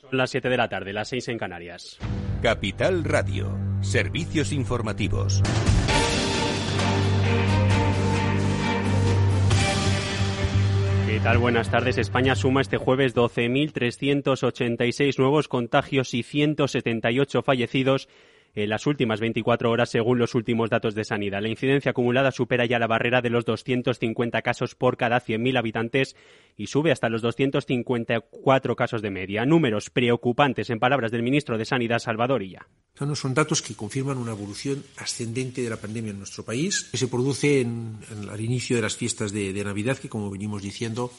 Son las 7 de la tarde, las 6 en Canarias. Capital Radio, servicios informativos. ¿Qué tal? Buenas tardes. España suma este jueves 12.386 nuevos contagios y 178 fallecidos en las últimas 24 horas según los últimos datos de sanidad. La incidencia acumulada supera ya la barrera de los 250 casos por cada 100.000 habitantes y sube hasta los 254 casos de media. Números preocupantes, en palabras del ministro de Sanidad, Salvador Illa. Son datos que confirman una evolución ascendente de la pandemia en nuestro país, que se produce en, en, al inicio de las fiestas de, de Navidad, que, como venimos diciendo,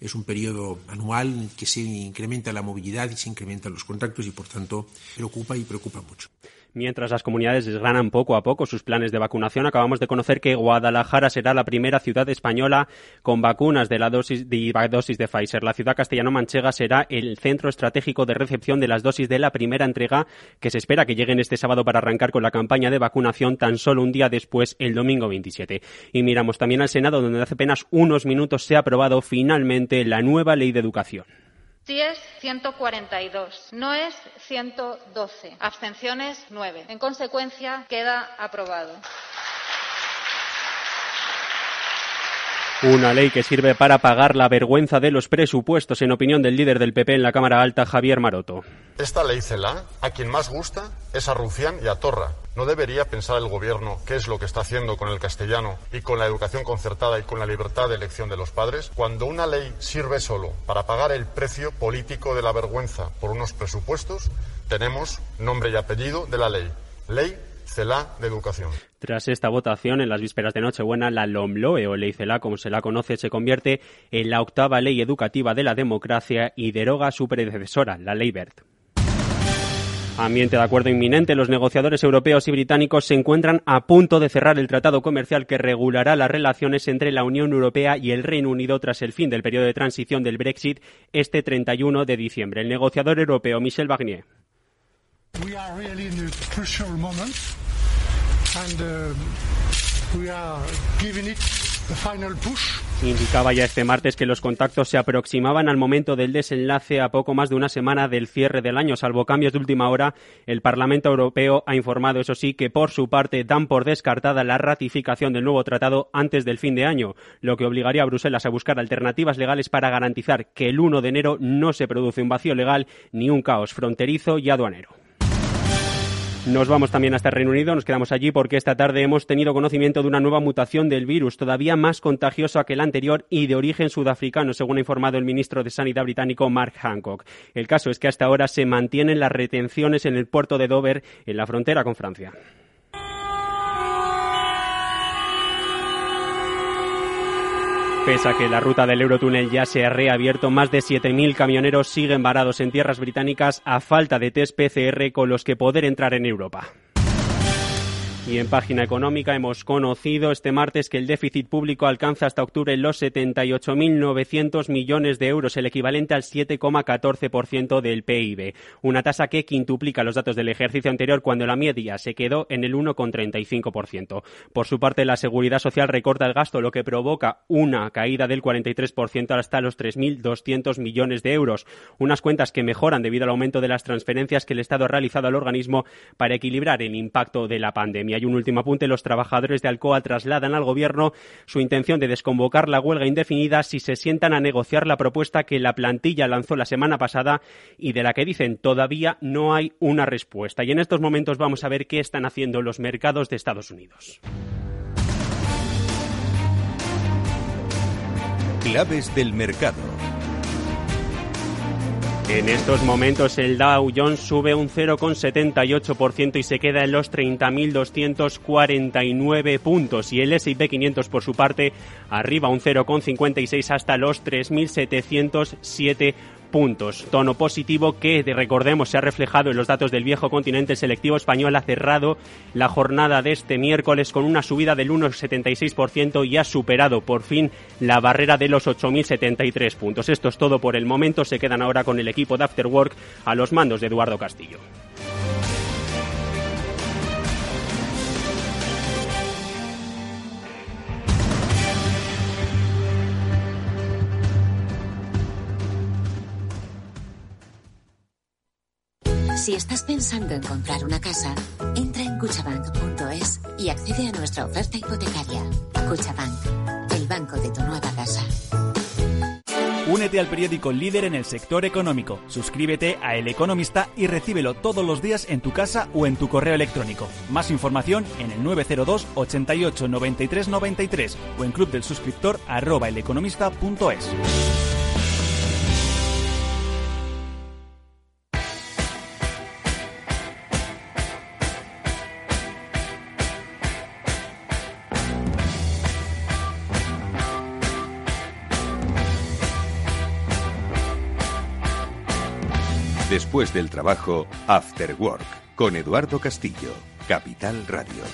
es un periodo anual en que se incrementa la movilidad y se incrementan los contactos y, por tanto, preocupa y preocupa mucho. Mientras las comunidades desgranan poco a poco sus planes de vacunación, acabamos de conocer que Guadalajara será la primera ciudad española con vacunas de la dosis de, dosis de Pfizer. La ciudad castellano-manchega será el centro estratégico de recepción de las dosis de la primera entrega que se espera que lleguen este sábado para arrancar con la campaña de vacunación tan solo un día después, el domingo 27. Y miramos también al Senado, donde hace apenas unos minutos se ha aprobado finalmente la nueva ley de educación. Sí es 142, no es 112. Abstenciones 9. En consecuencia, queda aprobado. Una ley que sirve para pagar la vergüenza de los presupuestos, en opinión del líder del PP en la Cámara Alta, Javier Maroto. Esta ley CELA, a quien más gusta es a Rufián y a Torra. ¿No debería pensar el Gobierno qué es lo que está haciendo con el castellano y con la educación concertada y con la libertad de elección de los padres? Cuando una ley sirve solo para pagar el precio político de la vergüenza por unos presupuestos, tenemos nombre y apellido de la ley. Ley CELA de Educación. Tras esta votación, en las vísperas de Nochebuena, la LOMLOE o Ley CELA, como se la conoce, se convierte en la octava ley educativa de la democracia y deroga a su predecesora, la Ley BERT. Ambiente de acuerdo inminente, los negociadores europeos y británicos se encuentran a punto de cerrar el tratado comercial que regulará las relaciones entre la Unión Europea y el Reino Unido tras el fin del periodo de transición del Brexit este 31 de diciembre. El negociador europeo Michel Barnier. We are really in a crucial moment and uh, we are giving final push. Indicaba ya este martes que los contactos se aproximaban al momento del desenlace a poco más de una semana del cierre del año. Salvo cambios de última hora, el Parlamento Europeo ha informado, eso sí, que por su parte dan por descartada la ratificación del nuevo tratado antes del fin de año, lo que obligaría a Bruselas a buscar alternativas legales para garantizar que el 1 de enero no se produce un vacío legal ni un caos fronterizo y aduanero. Nos vamos también hasta Reino Unido, nos quedamos allí porque esta tarde hemos tenido conocimiento de una nueva mutación del virus, todavía más contagiosa que la anterior y de origen sudafricano, según ha informado el ministro de Sanidad británico Mark Hancock. El caso es que hasta ahora se mantienen las retenciones en el puerto de Dover, en la frontera con Francia. Pese a que la ruta del Eurotúnel ya se ha reabierto, más de 7.000 camioneros siguen varados en tierras británicas a falta de test PCR con los que poder entrar en Europa. Y en página económica hemos conocido este martes que el déficit público alcanza hasta octubre los 78.900 millones de euros, el equivalente al 7,14% del PIB. Una tasa que quintuplica los datos del ejercicio anterior cuando la media se quedó en el 1,35%. Por su parte, la Seguridad Social recorta el gasto, lo que provoca una caída del 43% hasta los 3.200 millones de euros. Unas cuentas que mejoran debido al aumento de las transferencias que el Estado ha realizado al organismo para equilibrar el impacto de la pandemia. Y un último apunte, los trabajadores de Alcoa trasladan al Gobierno su intención de desconvocar la huelga indefinida si se sientan a negociar la propuesta que la plantilla lanzó la semana pasada y de la que dicen todavía no hay una respuesta. Y en estos momentos vamos a ver qué están haciendo los mercados de Estados Unidos. Claves del mercado. En estos momentos el Dow Jones sube un 0,78% y se queda en los 30.249 puntos y el S&P 500 por su parte arriba un 0,56 hasta los 3.707 puntos. Tono positivo que, recordemos, se ha reflejado en los datos del viejo continente. El selectivo español ha cerrado la jornada de este miércoles con una subida del 1,76% y ha superado por fin la barrera de los 8.073 puntos. Esto es todo por el momento. Se quedan ahora con el equipo de Afterwork a los mandos de Eduardo Castillo. Si estás pensando en comprar una casa, entra en cuchabank.es y accede a nuestra oferta hipotecaria. Cuchabank, el banco de tu nueva casa. Únete al periódico líder en el sector económico. Suscríbete a El Economista y recíbelo todos los días en tu casa o en tu correo electrónico. Más información en el 902 88 93 93 o en club del suscriptor arroba eleconomista.es. Después del trabajo, After Work, con Eduardo Castillo, Capital Radio.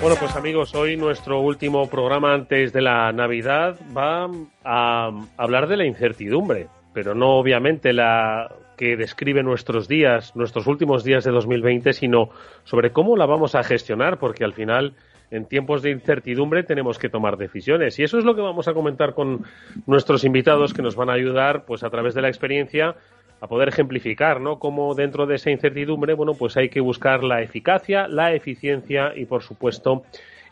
Bueno, pues amigos, hoy nuestro último programa antes de la Navidad va a hablar de la incertidumbre, pero no obviamente la que describe nuestros días, nuestros últimos días de 2020, sino sobre cómo la vamos a gestionar, porque al final en tiempos de incertidumbre tenemos que tomar decisiones. Y eso es lo que vamos a comentar con nuestros invitados que nos van a ayudar, pues a través de la experiencia, a poder ejemplificar, ¿no? Cómo dentro de esa incertidumbre, bueno, pues hay que buscar la eficacia, la eficiencia y, por supuesto,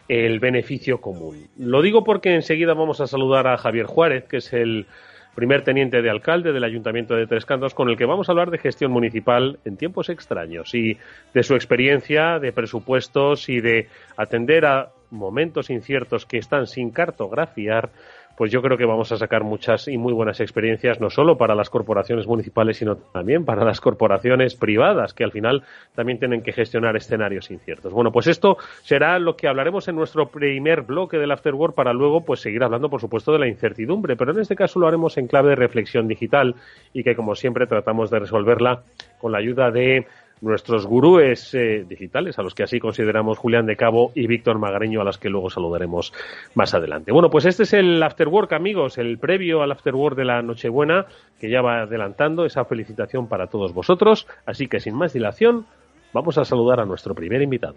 el beneficio común. Lo digo porque enseguida vamos a saludar a Javier Juárez, que es el primer teniente de alcalde del Ayuntamiento de Tres Cantos, con el que vamos a hablar de gestión municipal en tiempos extraños y de su experiencia, de presupuestos y de atender a momentos inciertos que están sin cartografiar pues yo creo que vamos a sacar muchas y muy buenas experiencias, no solo para las corporaciones municipales, sino también para las corporaciones privadas, que al final también tienen que gestionar escenarios inciertos. Bueno, pues esto será lo que hablaremos en nuestro primer bloque del Afterwork para luego pues seguir hablando, por supuesto, de la incertidumbre, pero en este caso lo haremos en clave de reflexión digital y que, como siempre, tratamos de resolverla con la ayuda de nuestros gurúes eh, digitales, a los que así consideramos Julián de Cabo y Víctor Magareño, a las que luego saludaremos más adelante. Bueno, pues este es el Afterwork, amigos, el previo al Afterwork de la Nochebuena, que ya va adelantando esa felicitación para todos vosotros. Así que sin más dilación, vamos a saludar a nuestro primer invitado.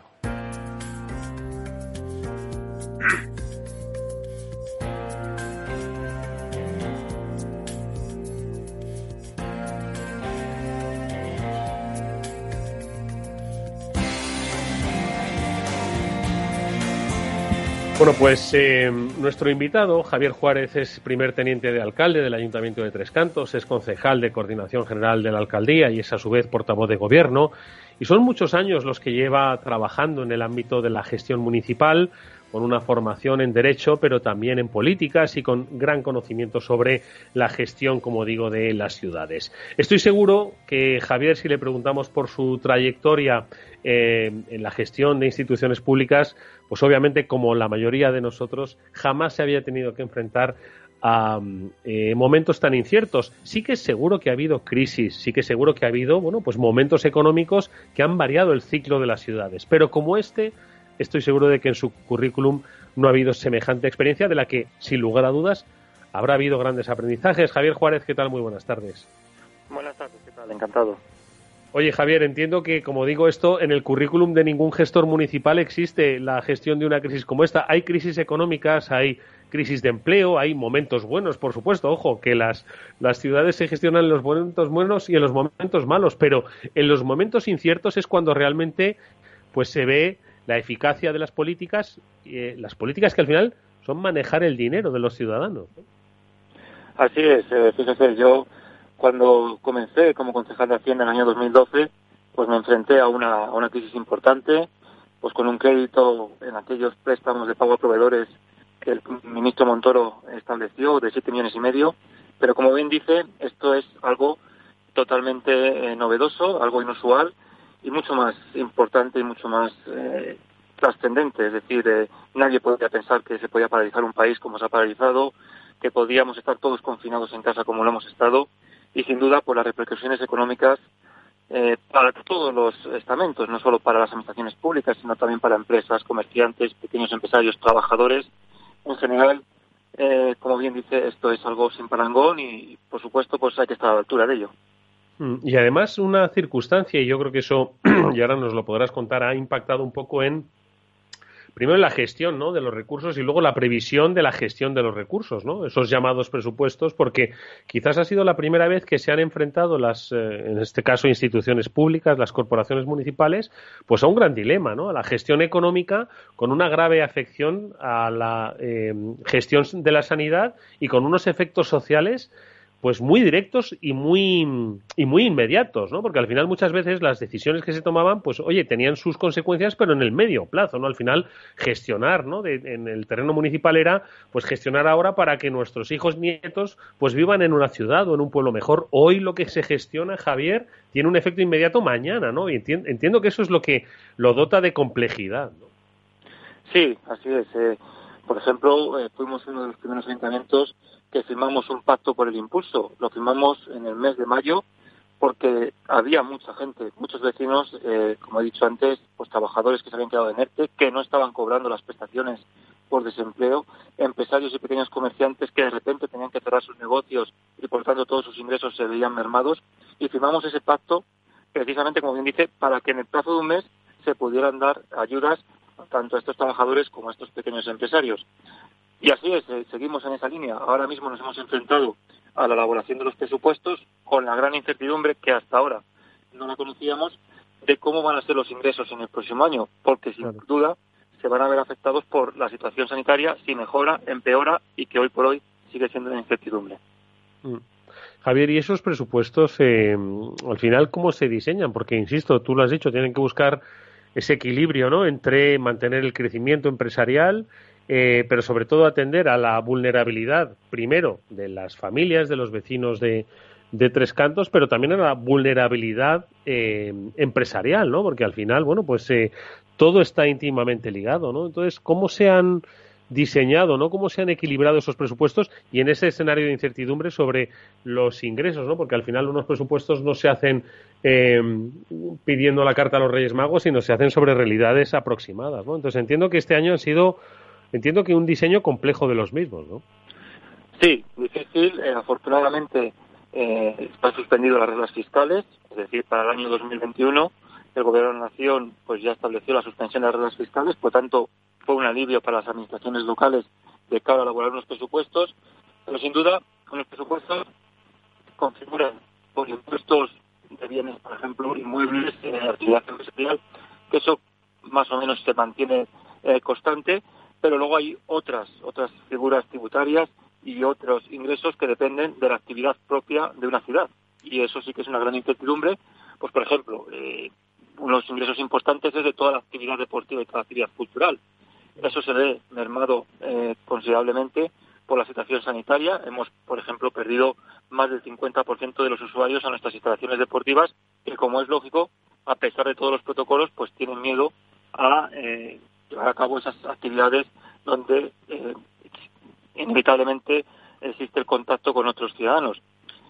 Bueno, pues eh, nuestro invitado, Javier Juárez, es primer teniente de alcalde del Ayuntamiento de Tres Cantos, es concejal de Coordinación General de la Alcaldía y es a su vez portavoz de Gobierno. Y son muchos años los que lleva trabajando en el ámbito de la gestión municipal, con una formación en Derecho, pero también en políticas y con gran conocimiento sobre la gestión, como digo, de las ciudades. Estoy seguro que Javier, si le preguntamos por su trayectoria eh, en la gestión de instituciones públicas, pues obviamente, como la mayoría de nosotros, jamás se había tenido que enfrentar a eh, momentos tan inciertos. Sí que es seguro que ha habido crisis, sí que seguro que ha habido, bueno, pues momentos económicos que han variado el ciclo de las ciudades. Pero como este, estoy seguro de que en su currículum no ha habido semejante experiencia de la que, sin lugar a dudas, habrá habido grandes aprendizajes. Javier Juárez, ¿qué tal? Muy buenas tardes. Buenas tardes, ¿qué tal? Encantado. Oye, Javier, entiendo que, como digo esto, en el currículum de ningún gestor municipal existe la gestión de una crisis como esta. Hay crisis económicas, hay crisis de empleo, hay momentos buenos, por supuesto. Ojo, que las, las ciudades se gestionan en los momentos buenos y en los momentos malos, pero en los momentos inciertos es cuando realmente pues se ve la eficacia de las políticas, eh, las políticas que al final son manejar el dinero de los ciudadanos. Así es, eh, fíjese, yo cuando comencé como concejal de Hacienda en el año 2012, pues me enfrenté a una, a crisis importante, pues con un crédito en aquellos préstamos de pago a proveedores que el ministro Montoro estableció de 7 millones y medio, pero como bien dice, esto es algo totalmente eh, novedoso, algo inusual y mucho más importante y mucho más eh, trascendente. Es decir, eh, nadie podía pensar que se podía paralizar un país como se ha paralizado, que podíamos estar todos confinados en casa como lo hemos estado y sin duda por las repercusiones económicas eh, para todos los estamentos, no solo para las administraciones públicas, sino también para empresas, comerciantes, pequeños empresarios, trabajadores. En general, eh, como bien dice, esto es algo sin parangón y, por supuesto, pues hay que estar a la altura de ello. Mm, y además una circunstancia, y yo creo que eso, y ahora nos lo podrás contar, ha impactado un poco en primero la gestión ¿no? de los recursos y luego la previsión de la gestión de los recursos, ¿no? esos llamados presupuestos, porque quizás ha sido la primera vez que se han enfrentado las, eh, en este caso, instituciones públicas, las corporaciones municipales, pues a un gran dilema, ¿no? a la gestión económica con una grave afección a la eh, gestión de la sanidad y con unos efectos sociales pues muy directos y muy y muy inmediatos, ¿no? Porque al final muchas veces las decisiones que se tomaban, pues oye, tenían sus consecuencias, pero en el medio plazo, ¿no? Al final gestionar, ¿no? en el terreno municipal era, pues gestionar ahora para que nuestros hijos nietos, pues vivan en una ciudad o en un pueblo mejor. Hoy lo que se gestiona, Javier, tiene un efecto inmediato mañana, ¿no? Y entiendo, que eso es lo que lo dota de complejidad, ¿no? Sí, así es. Eh, por ejemplo, eh, fuimos uno de los primeros ayuntamientos que firmamos un pacto por el impulso. Lo firmamos en el mes de mayo porque había mucha gente, muchos vecinos, eh, como he dicho antes, pues trabajadores que se habían quedado en ERTE, que no estaban cobrando las prestaciones por desempleo, empresarios y pequeños comerciantes que de repente tenían que cerrar sus negocios y por tanto todos sus ingresos se veían mermados y firmamos ese pacto precisamente, como bien dice, para que en el plazo de un mes se pudieran dar ayudas tanto a estos trabajadores como a estos pequeños empresarios. Y así es, eh, seguimos en esa línea. Ahora mismo nos hemos enfrentado a la elaboración de los presupuestos con la gran incertidumbre que hasta ahora no la conocíamos de cómo van a ser los ingresos en el próximo año, porque sin duda se van a ver afectados por la situación sanitaria si mejora, empeora y que hoy por hoy sigue siendo una incertidumbre. Mm. Javier, ¿y esos presupuestos eh, al final cómo se diseñan? Porque, insisto, tú lo has dicho, tienen que buscar ese equilibrio ¿no? entre mantener el crecimiento empresarial eh, pero sobre todo atender a la vulnerabilidad, primero, de las familias, de los vecinos de, Tres Cantos, pero también a la vulnerabilidad eh, empresarial, ¿no? Porque al final, bueno, pues eh, todo está íntimamente ligado, ¿no? Entonces, ¿cómo se han diseñado, ¿no? Cómo se han equilibrado esos presupuestos y en ese escenario de incertidumbre sobre los ingresos, ¿no? Porque al final unos presupuestos no se hacen pidiendo la carta a los Reyes Magos, sino se hacen sobre realidades aproximadas, ¿no? Entonces entiendo que este año han sido entiendo que un diseño complejo de los mismos, ¿no? Sí, difícil. Eh, afortunadamente eh, están suspendidas las reglas fiscales, es decir, para el año 2021 el Gobierno de la Nación pues ya estableció la suspensión de las reglas fiscales, por tanto fue un alivio para las administraciones locales de cara a elaborar unos presupuestos, pero sin duda los presupuestos configuran por impuestos de bienes, por ejemplo, inmuebles, eh, actividad empresarial, que eso más o menos se mantiene eh, constante, pero luego hay otras, otras figuras tributarias y otros ingresos que dependen de la actividad propia de una ciudad. Y eso sí que es una gran incertidumbre. Pues, por ejemplo, eh, unos ingresos importantes es de toda la actividad deportiva y toda la actividad cultural. Eso se ve mermado eh, considerablemente por la situación sanitaria. Hemos, por ejemplo, perdido más del 50% de los usuarios a nuestras instalaciones deportivas, que, como es lógico, a pesar de todos los protocolos, pues tienen miedo a eh, llevar a cabo esas actividades donde eh, inevitablemente existe el contacto con otros ciudadanos.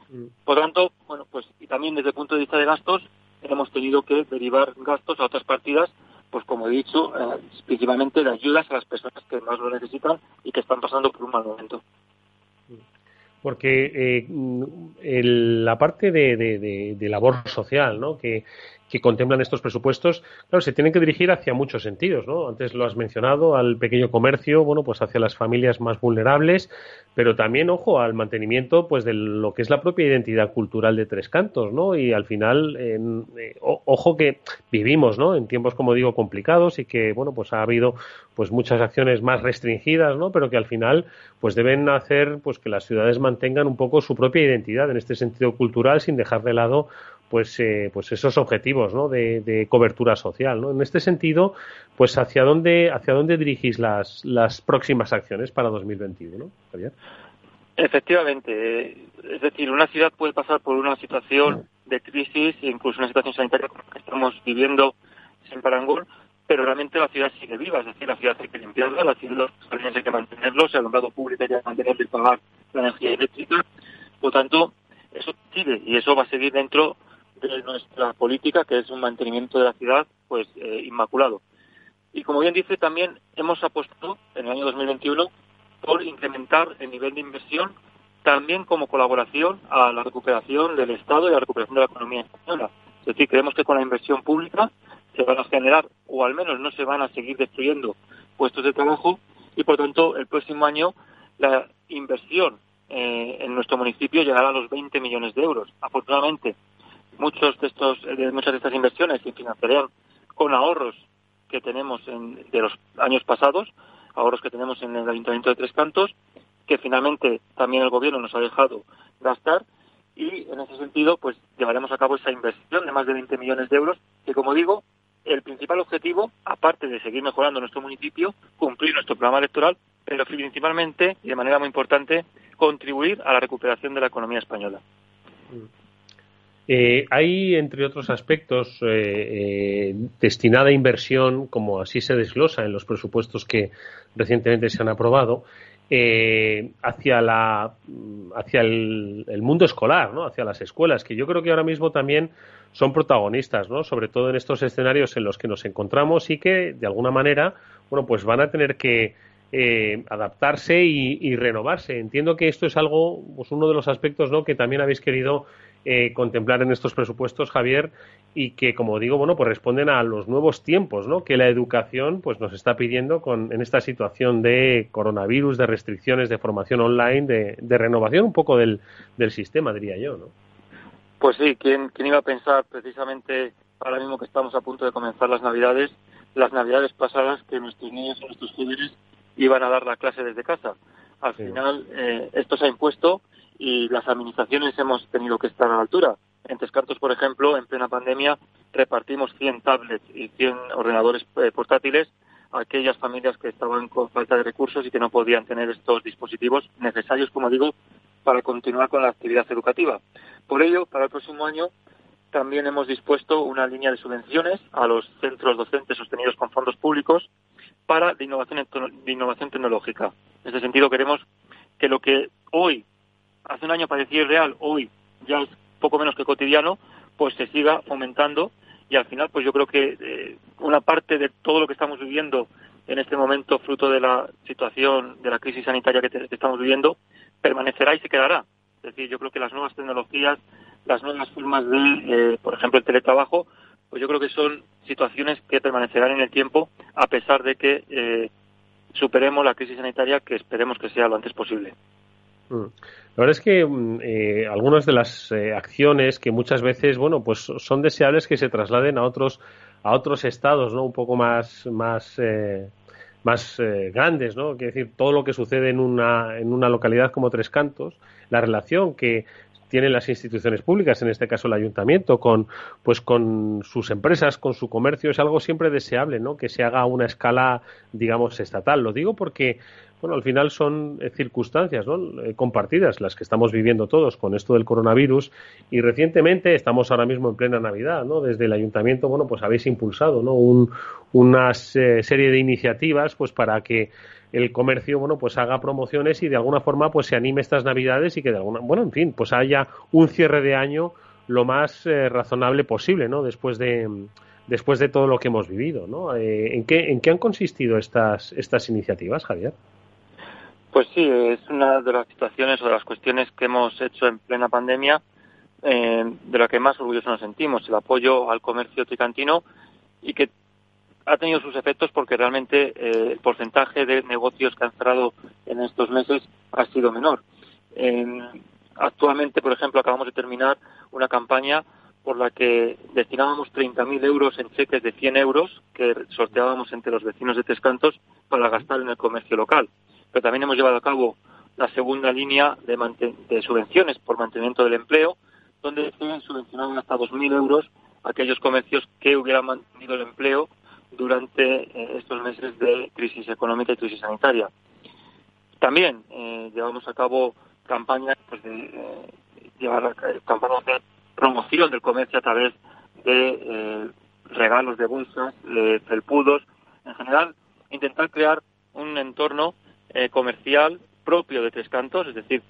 Mm. Por tanto, bueno, pues y también desde el punto de vista de gastos hemos tenido que derivar gastos a otras partidas, pues como he dicho, eh, principalmente de ayudas a las personas que más lo necesitan y que están pasando por un mal momento. Porque eh, la parte de, de, labor social, ¿no? Que, que contemplan estos presupuestos, claro, se tienen que dirigir hacia muchos sentidos, ¿no? Antes lo has mencionado, al pequeño comercio, bueno, pues hacia las familias más vulnerables, pero también, ojo, al mantenimiento, pues, de lo que es la propia identidad cultural de Tres Cantos, ¿no? Y al final, eh, ojo que vivimos, ¿no? En tiempos, como digo, complicados y que, bueno, pues ha habido, pues, muchas acciones más restringidas, ¿no? Pero que al final, pues, deben hacer, pues, que las ciudades mantengan un poco su propia identidad en este sentido cultural sin dejar de lado pues, eh, pues esos objetivos ¿no? de, cobertura social. ¿no? En este sentido, pues hacia dónde, hacia dónde dirigís las, las próximas acciones para 2021, Javier. Efectivamente, es decir, una ciudad puede pasar por una situación de crisis, incluso una situación sanitaria como la que estamos viviendo en Parangón, pero realmente la ciudad sigue viva, es decir, la ciudad hay que limpiarla, la ciudad hay que mantenerlo, el alumbrado público hay que mantenerlo y pagar la energía eléctrica, por tanto, eso sigue y eso va a seguir dentro de nuestra política, que es un mantenimiento de la ciudad pues eh, inmaculado. Y como bien dice, también hemos apostado en el año 2021 por incrementar el nivel de inversión, también como colaboración a la recuperación del Estado y la recuperación de la economía española. Es decir, creemos que con la inversión pública se van a generar, o al menos no se van a seguir destruyendo puestos de trabajo y, por tanto, el próximo año la inversión eh, en nuestro municipio llegará a los 20 millones de euros. Afortunadamente, muchos de estos, de muchas de estas inversiones se financiarían con ahorros que tenemos en, de los años pasados, ahorros que tenemos en el Ayuntamiento de Tres Cantos, que finalmente también el Gobierno nos ha dejado gastar y en ese sentido pues llevaremos a cabo esa inversión de más de 20 millones de euros que como digo el principal objetivo aparte de seguir mejorando nuestro municipio cumplir nuestro programa electoral pero principalmente y de manera muy importante contribuir a la recuperación de la economía española eh, hay, entre otros aspectos, eh, eh, destinada inversión, como así se desglosa en los presupuestos que recientemente se han aprobado, eh, hacia la hacia el, mundo escolar, ¿no? hacia las escuelas, que yo creo que ahora mismo también son protagonistas, ¿no? sobre todo en estos escenarios en los que nos encontramos y que de alguna manera, bueno, pues van a tener que eh, adaptarse y, renovarse. Entiendo que esto es algo, pues uno de los aspectos, ¿no? que también habéis querido eh, contemplar en estos presupuestos, Javier, y que, como digo, bueno, pues responden a los nuevos tiempos, ¿no? Que la educación, pues, nos está pidiendo con, en esta situación de coronavirus, de restricciones, de formación online, de, renovación un poco del, del, sistema, diría yo, ¿no? Pues sí, ¿quién, ¿quién iba a pensar precisamente ahora mismo que estamos a punto de comenzar las Navidades, las Navidades pasadas, que nuestros niños y nuestros jóvenes iban a dar la clase desde casa? Al final, eh, esto se ha impuesto y las administraciones hemos tenido que estar a la altura. En Tescartos, por ejemplo, en plena pandemia, repartimos 100 tablets y 100 ordenadores eh, portátiles a aquellas familias que estaban con falta de recursos y que no podían tener estos dispositivos necesarios, como digo, para continuar con la actividad educativa. Por ello, para el próximo año también hemos dispuesto una línea de subvenciones a los centros docentes sostenidos con fondos públicos para de innovación, de innovación tecnológica. En ese sentido, queremos que lo que hoy hace un año parecía irreal, hoy ya es poco menos que cotidiano, pues se siga fomentando y al final pues yo creo que eh, una parte de todo lo que estamos viviendo en este momento fruto de la situación de la crisis sanitaria que, estamos viviendo permanecerá y se quedará. Es decir, yo creo que las nuevas tecnologías, las nuevas formas de, eh, por ejemplo, el teletrabajo, pues yo creo que son situaciones que permanecerán en el tiempo a pesar de que eh, superemos la crisis sanitaria que esperemos que sea lo antes posible. Mm. La verdad es que mm, eh, algunas de las eh, acciones que muchas veces, bueno, pues son deseables que se trasladen a otros a otros estados, ¿no? Un poco más más eh, más grandes, ¿no? Quiere decir todo lo que sucede en una en una localidad como Tres Cantos, la relación que tienen las instituciones públicas, en este caso el ayuntamiento, con pues con sus empresas, con su comercio, es algo siempre deseable, ¿no? Que se haga a una escala, digamos, estatal. Lo digo porque bueno, al final son eh, circunstancias eh, compartidas las que estamos viviendo todos con esto del coronavirus y recientemente estamos ahora mismo en plena Navidad, ¿no? Desde el ayuntamiento, bueno, pues habéis impulsado, una serie de iniciativas, pues para que el comercio, bueno, pues haga promociones y de alguna forma, pues se anime estas Navidades y que de alguna, bueno, en fin, pues haya un cierre de año lo más eh, razonable posible, ¿no? Después de después de todo lo que hemos vivido, ¿no? ¿en, qué, ¿En qué han consistido estas, estas iniciativas, Javier? Pues sí, es una de las situaciones o de las cuestiones que hemos hecho en plena pandemia eh, de la que más orgullosos nos sentimos, el apoyo al comercio tricantino y que ha tenido sus efectos porque realmente eh, el porcentaje de negocios que han cerrado en estos meses ha sido menor. actualmente, por ejemplo, acabamos de terminar una campaña por la que destinábamos 30.000 euros en cheques de 100 euros que sorteábamos entre los vecinos de Tres Cantos para gastar en el comercio local pero también hemos llevado a cabo la segunda línea de, subvenciones por mantenimiento del empleo, donde se subvencionaban hasta 2.000 euros aquellos comercios que hubieran mantenido el empleo durante eh, estos meses de crisis económica y crisis sanitaria. También eh, llevamos a cabo campañas pues, de eh, llevar campañas de promoción del comercio a través de regalos de bolsas, de felpudos, en general intentar crear un entorno eh, comercial propio de Tres Cantos, es decir,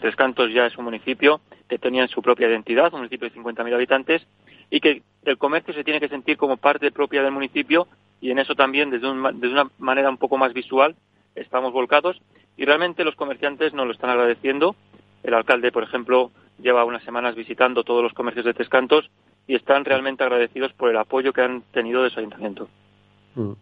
Tres Cantos ya es un municipio que tenía su propia identidad, un municipio de 50.000 habitantes, y que el comercio se tiene que sentir como parte propia del municipio y en eso también, desde, desde una manera un poco más visual, estamos volcados y realmente los comerciantes nos lo están agradeciendo. El alcalde, por ejemplo, lleva unas semanas visitando todos los comercios de Tres Cantos y están realmente agradecidos por el apoyo que han tenido de su ayuntamiento. Mm.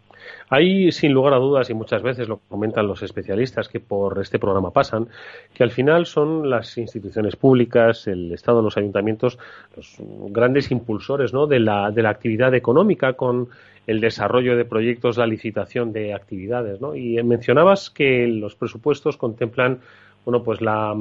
Hay, sin lugar a dudas, y muchas veces lo comentan los especialistas que por este programa pasan, que al final son las instituciones públicas, el Estado, los ayuntamientos, los grandes impulsores ¿no? de, la, de la actividad económica con el desarrollo de proyectos, la licitación de actividades. ¿no? Y mencionabas que los presupuestos contemplan bueno, pues la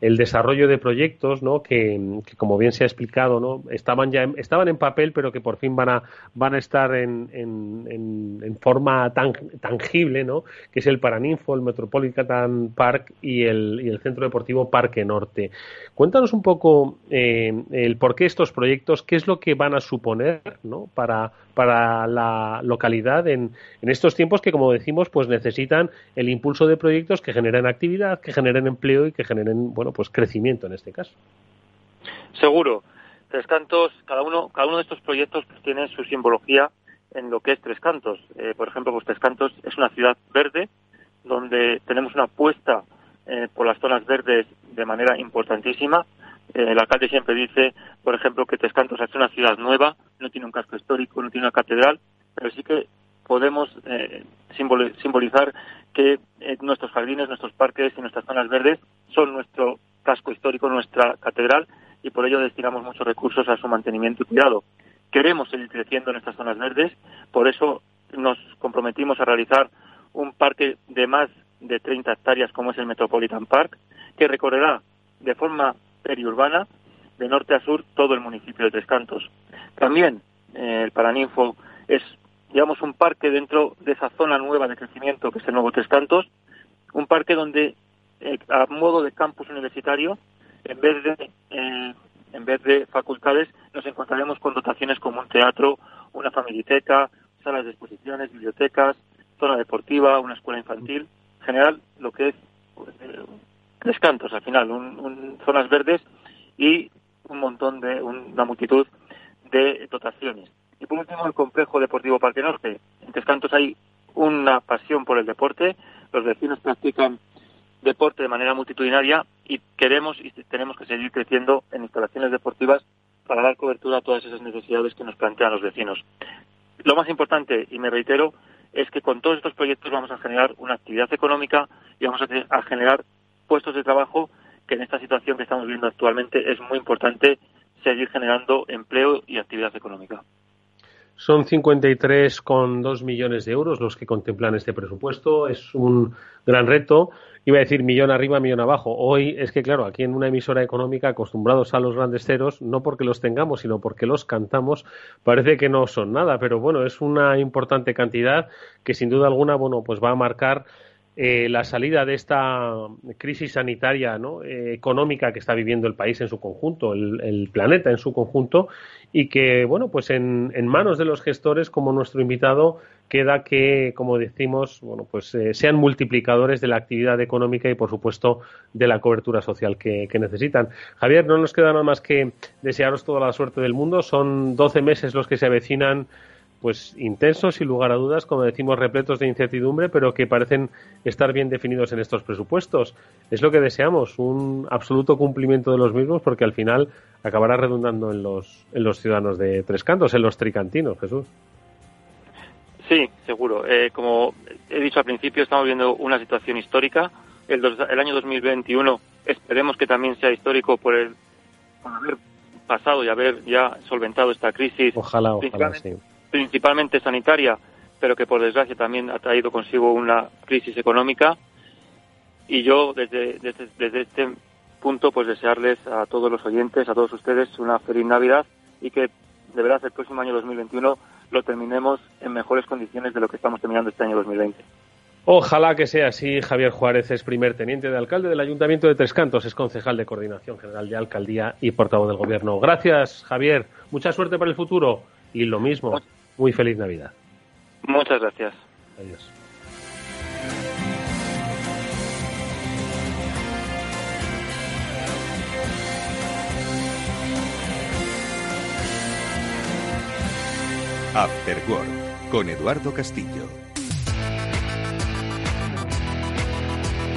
el desarrollo de proyectos ¿no? que, como bien se ha explicado no estaban ya en, estaban en papel pero que por fin van a van a estar en, en, en forma tan, tangible no que es el Paraninfo el Metropolitan Park y el, y el Centro Deportivo Parque Norte cuéntanos un poco eh, el por qué estos proyectos qué es lo que van a suponer ¿no? para para la localidad en, en estos tiempos que como decimos pues necesitan el impulso de proyectos que generen actividad que generen empleo y que generen bueno pues crecimiento en este caso. Seguro. Tres Cantos, cada uno, cada uno de estos proyectos pues, tiene su simbología en lo que es Tres Cantos. Eh, por ejemplo, pues Tres Cantos es una ciudad verde donde tenemos una apuesta eh, por las zonas verdes de manera importantísima. Eh, el alcalde siempre dice, por ejemplo, que Tres Cantos es una ciudad nueva, no tiene un casco histórico, no tiene una catedral, pero sí que podemos simbolizar que nuestros jardines, nuestros parques y nuestras zonas verdes son nuestro casco histórico, nuestra catedral, y por ello destinamos muchos recursos a su mantenimiento y cuidado. Queremos seguir creciendo en estas zonas verdes, por eso nos comprometimos a realizar un parque de más de 30 hectáreas como es el Metropolitan Park, que recorrerá de forma periurbana, de norte a sur, todo el municipio de Tres Cantos. También eh, el Paraninfo es, digamos, un parque dentro de esa zona nueva de crecimiento que es el Nuevo Tres Cantos, un parque donde eh, a modo de campus universitario, en vez de eh, en vez de facultades, nos encontraremos con dotaciones como un teatro, una familiteca, salas de exposiciones, bibliotecas, zona deportiva, una escuela infantil, en general lo que es eh, descantos al final, un, zonas verdes y un montón de una multitud de dotaciones. Y por último, el complejo deportivo Parque Norte. En Descantos hay una pasión por el deporte, los vecinos practican deporte de manera multitudinaria y queremos y tenemos que seguir creciendo en instalaciones deportivas para dar cobertura a todas esas necesidades que nos plantean los vecinos. Lo más importante, y me reitero, es que con todos estos proyectos vamos a generar una actividad económica y vamos a, generar puestos de trabajo que en esta situación que estamos viendo actualmente es muy importante seguir generando empleo y actividad económica. Son 53,2 millones de euros los que contemplan este presupuesto. Es un gran reto iba a decir millón arriba, millón abajo. Hoy es que, claro, aquí en una emisora económica, acostumbrados a los grandes ceros, no porque los tengamos, sino porque los cantamos, parece que no son nada, pero bueno, es una importante cantidad que sin duda alguna, bueno, pues va a marcar eh, la salida de esta crisis sanitaria ¿no? Eh, económica que está viviendo el país en su conjunto, el, planeta en su conjunto, y que, bueno, pues en, manos de los gestores, como nuestro invitado, queda que, como decimos, bueno, pues eh, sean multiplicadores de la actividad económica y, por supuesto, de la cobertura social que, que, necesitan. Javier, no nos queda nada más que desearos toda la suerte del mundo. Son 12 meses los que se avecinan pues intensos, sin lugar a dudas, como decimos, repletos de incertidumbre, pero que parecen estar bien definidos en estos presupuestos. Es lo que deseamos, un absoluto cumplimiento de los mismos, porque al final acabará redundando en los, en los ciudadanos de Tres Cantos, en los tricantinos, Jesús. Sí, seguro. Eh, como he dicho al principio, estamos viendo una situación histórica. El, el año 2021 esperemos que también sea histórico por el por haber pasado y haber ya solventado esta crisis. Ojalá, ojalá, sí principalmente sanitaria, pero que por desgracia también ha traído consigo una crisis económica. Y yo desde, desde, este punto pues desearles a todos los oyentes, a todos ustedes una feliz Navidad y que de verdad el próximo año 2021 lo terminemos en mejores condiciones de lo que estamos terminando este año 2020. Ojalá que sea así. Javier Juárez es primer teniente de alcalde del Ayuntamiento de Tres Cantos, es concejal de Coordinación General de Alcaldía y portavoz del Gobierno. Gracias, Javier. Mucha suerte para el futuro y lo mismo. Muy feliz Navidad. Muchas gracias. Adiós. After Work con Eduardo Castillo.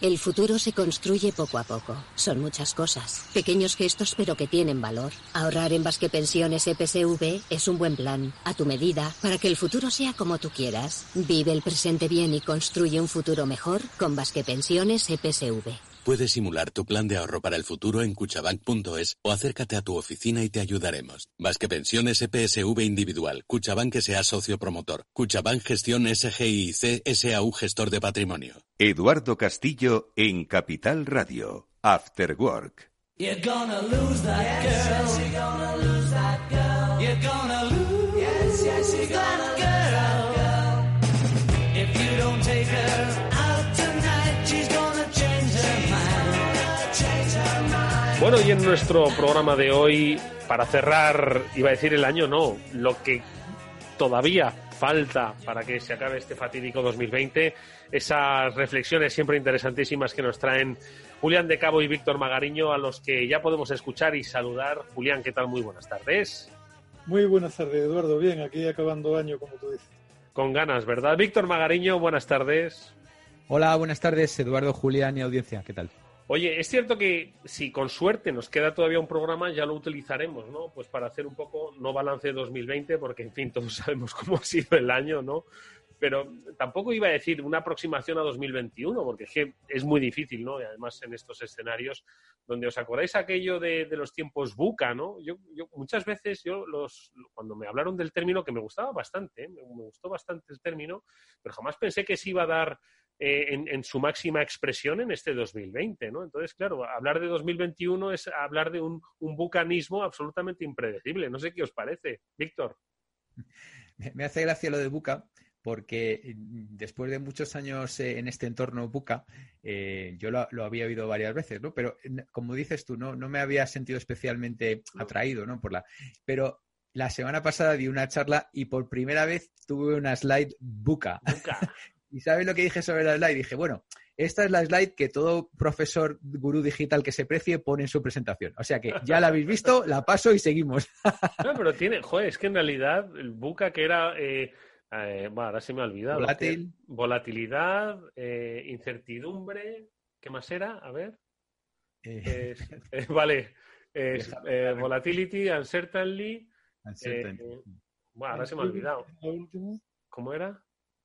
El futuro se construye poco a poco. Son muchas cosas. Pequeños gestos pero que tienen valor. Ahorrar en Basque Pensiones EPSV es un buen plan. A tu medida, para que el futuro sea como tú quieras. Vive el presente bien y construye un futuro mejor con Basque Pensiones EPSV. Puedes simular tu plan de ahorro para el futuro en cuchabank.es o acércate a tu oficina y te ayudaremos. Vasque Pensiones EPSV Individual. Cuchabank sea socio promotor. Cuchabank Gestión SGIC SAU Gestor de Patrimonio. Eduardo Castillo en Capital Radio. After Work. You're gonna lose that girl. Yes, you're gonna lose that girl. You're gonna lose. Yes, yes, you're gonna girl. If you don't take her out tonight, she's gonna change her mind. Change her mind. Bueno, y en nuestro programa de hoy, para cerrar, iba a decir el año, no, lo que todavía falta para que se acabe este fatídico 2020, esas reflexiones siempre interesantísimas que nos traen Julián de Cabo y Víctor Magariño, a los que ya podemos escuchar y saludar. Julián, ¿qué tal? Muy buenas tardes. Muy buenas tardes, Eduardo. Bien, aquí acabando año, como tú dices. Con ganas, ¿verdad? Víctor Magariño, buenas tardes. Hola, buenas tardes, Eduardo, Julián y audiencia. ¿Qué tal? Oye, es cierto que si con suerte nos queda todavía un programa, ya lo utilizaremos, ¿no? Pues para hacer un poco, no balance 2020, porque en fin, todos sabemos cómo ha sido el año, ¿no? Pero tampoco iba a decir una aproximación a 2021, porque es que es muy difícil, ¿no? Y además en estos escenarios donde os acordáis aquello de, de los tiempos buca, ¿no? Yo, yo, muchas veces, yo los, cuando me hablaron del término, que me gustaba bastante, ¿eh? me, me gustó bastante el término, pero jamás pensé que se iba a dar eh, en, en, su máxima expresión en este 2020, ¿no? Entonces, claro, hablar de 2021 es hablar de un, un bucanismo absolutamente impredecible. No sé qué os parece, Víctor. Me hace gracia lo de buca porque después de muchos años eh, en este entorno buca, eh, yo lo, lo, había oído varias veces, ¿no? Pero como dices tú, no, no me había sentido especialmente atraído, ¿no? Por la, pero la semana pasada di una charla y por primera vez tuve una slide buca. buca. ¿Y sabes lo que dije sobre la slide? Dije, bueno, esta es la slide que todo profesor gurú digital que se precie pone en su presentación. O sea que ya la habéis visto, la paso y seguimos. no, pero tiene, joder, es que en realidad el buca que era, eh, eh, bueno, ahora se me ha olvidado. Volátil. Volatilidad, eh, incertidumbre, ¿qué más era? A ver. Es, eh, vale, es volatility, uncertainty. uncertainty. bueno, ahora se me ha olvidado. ¿Cómo era?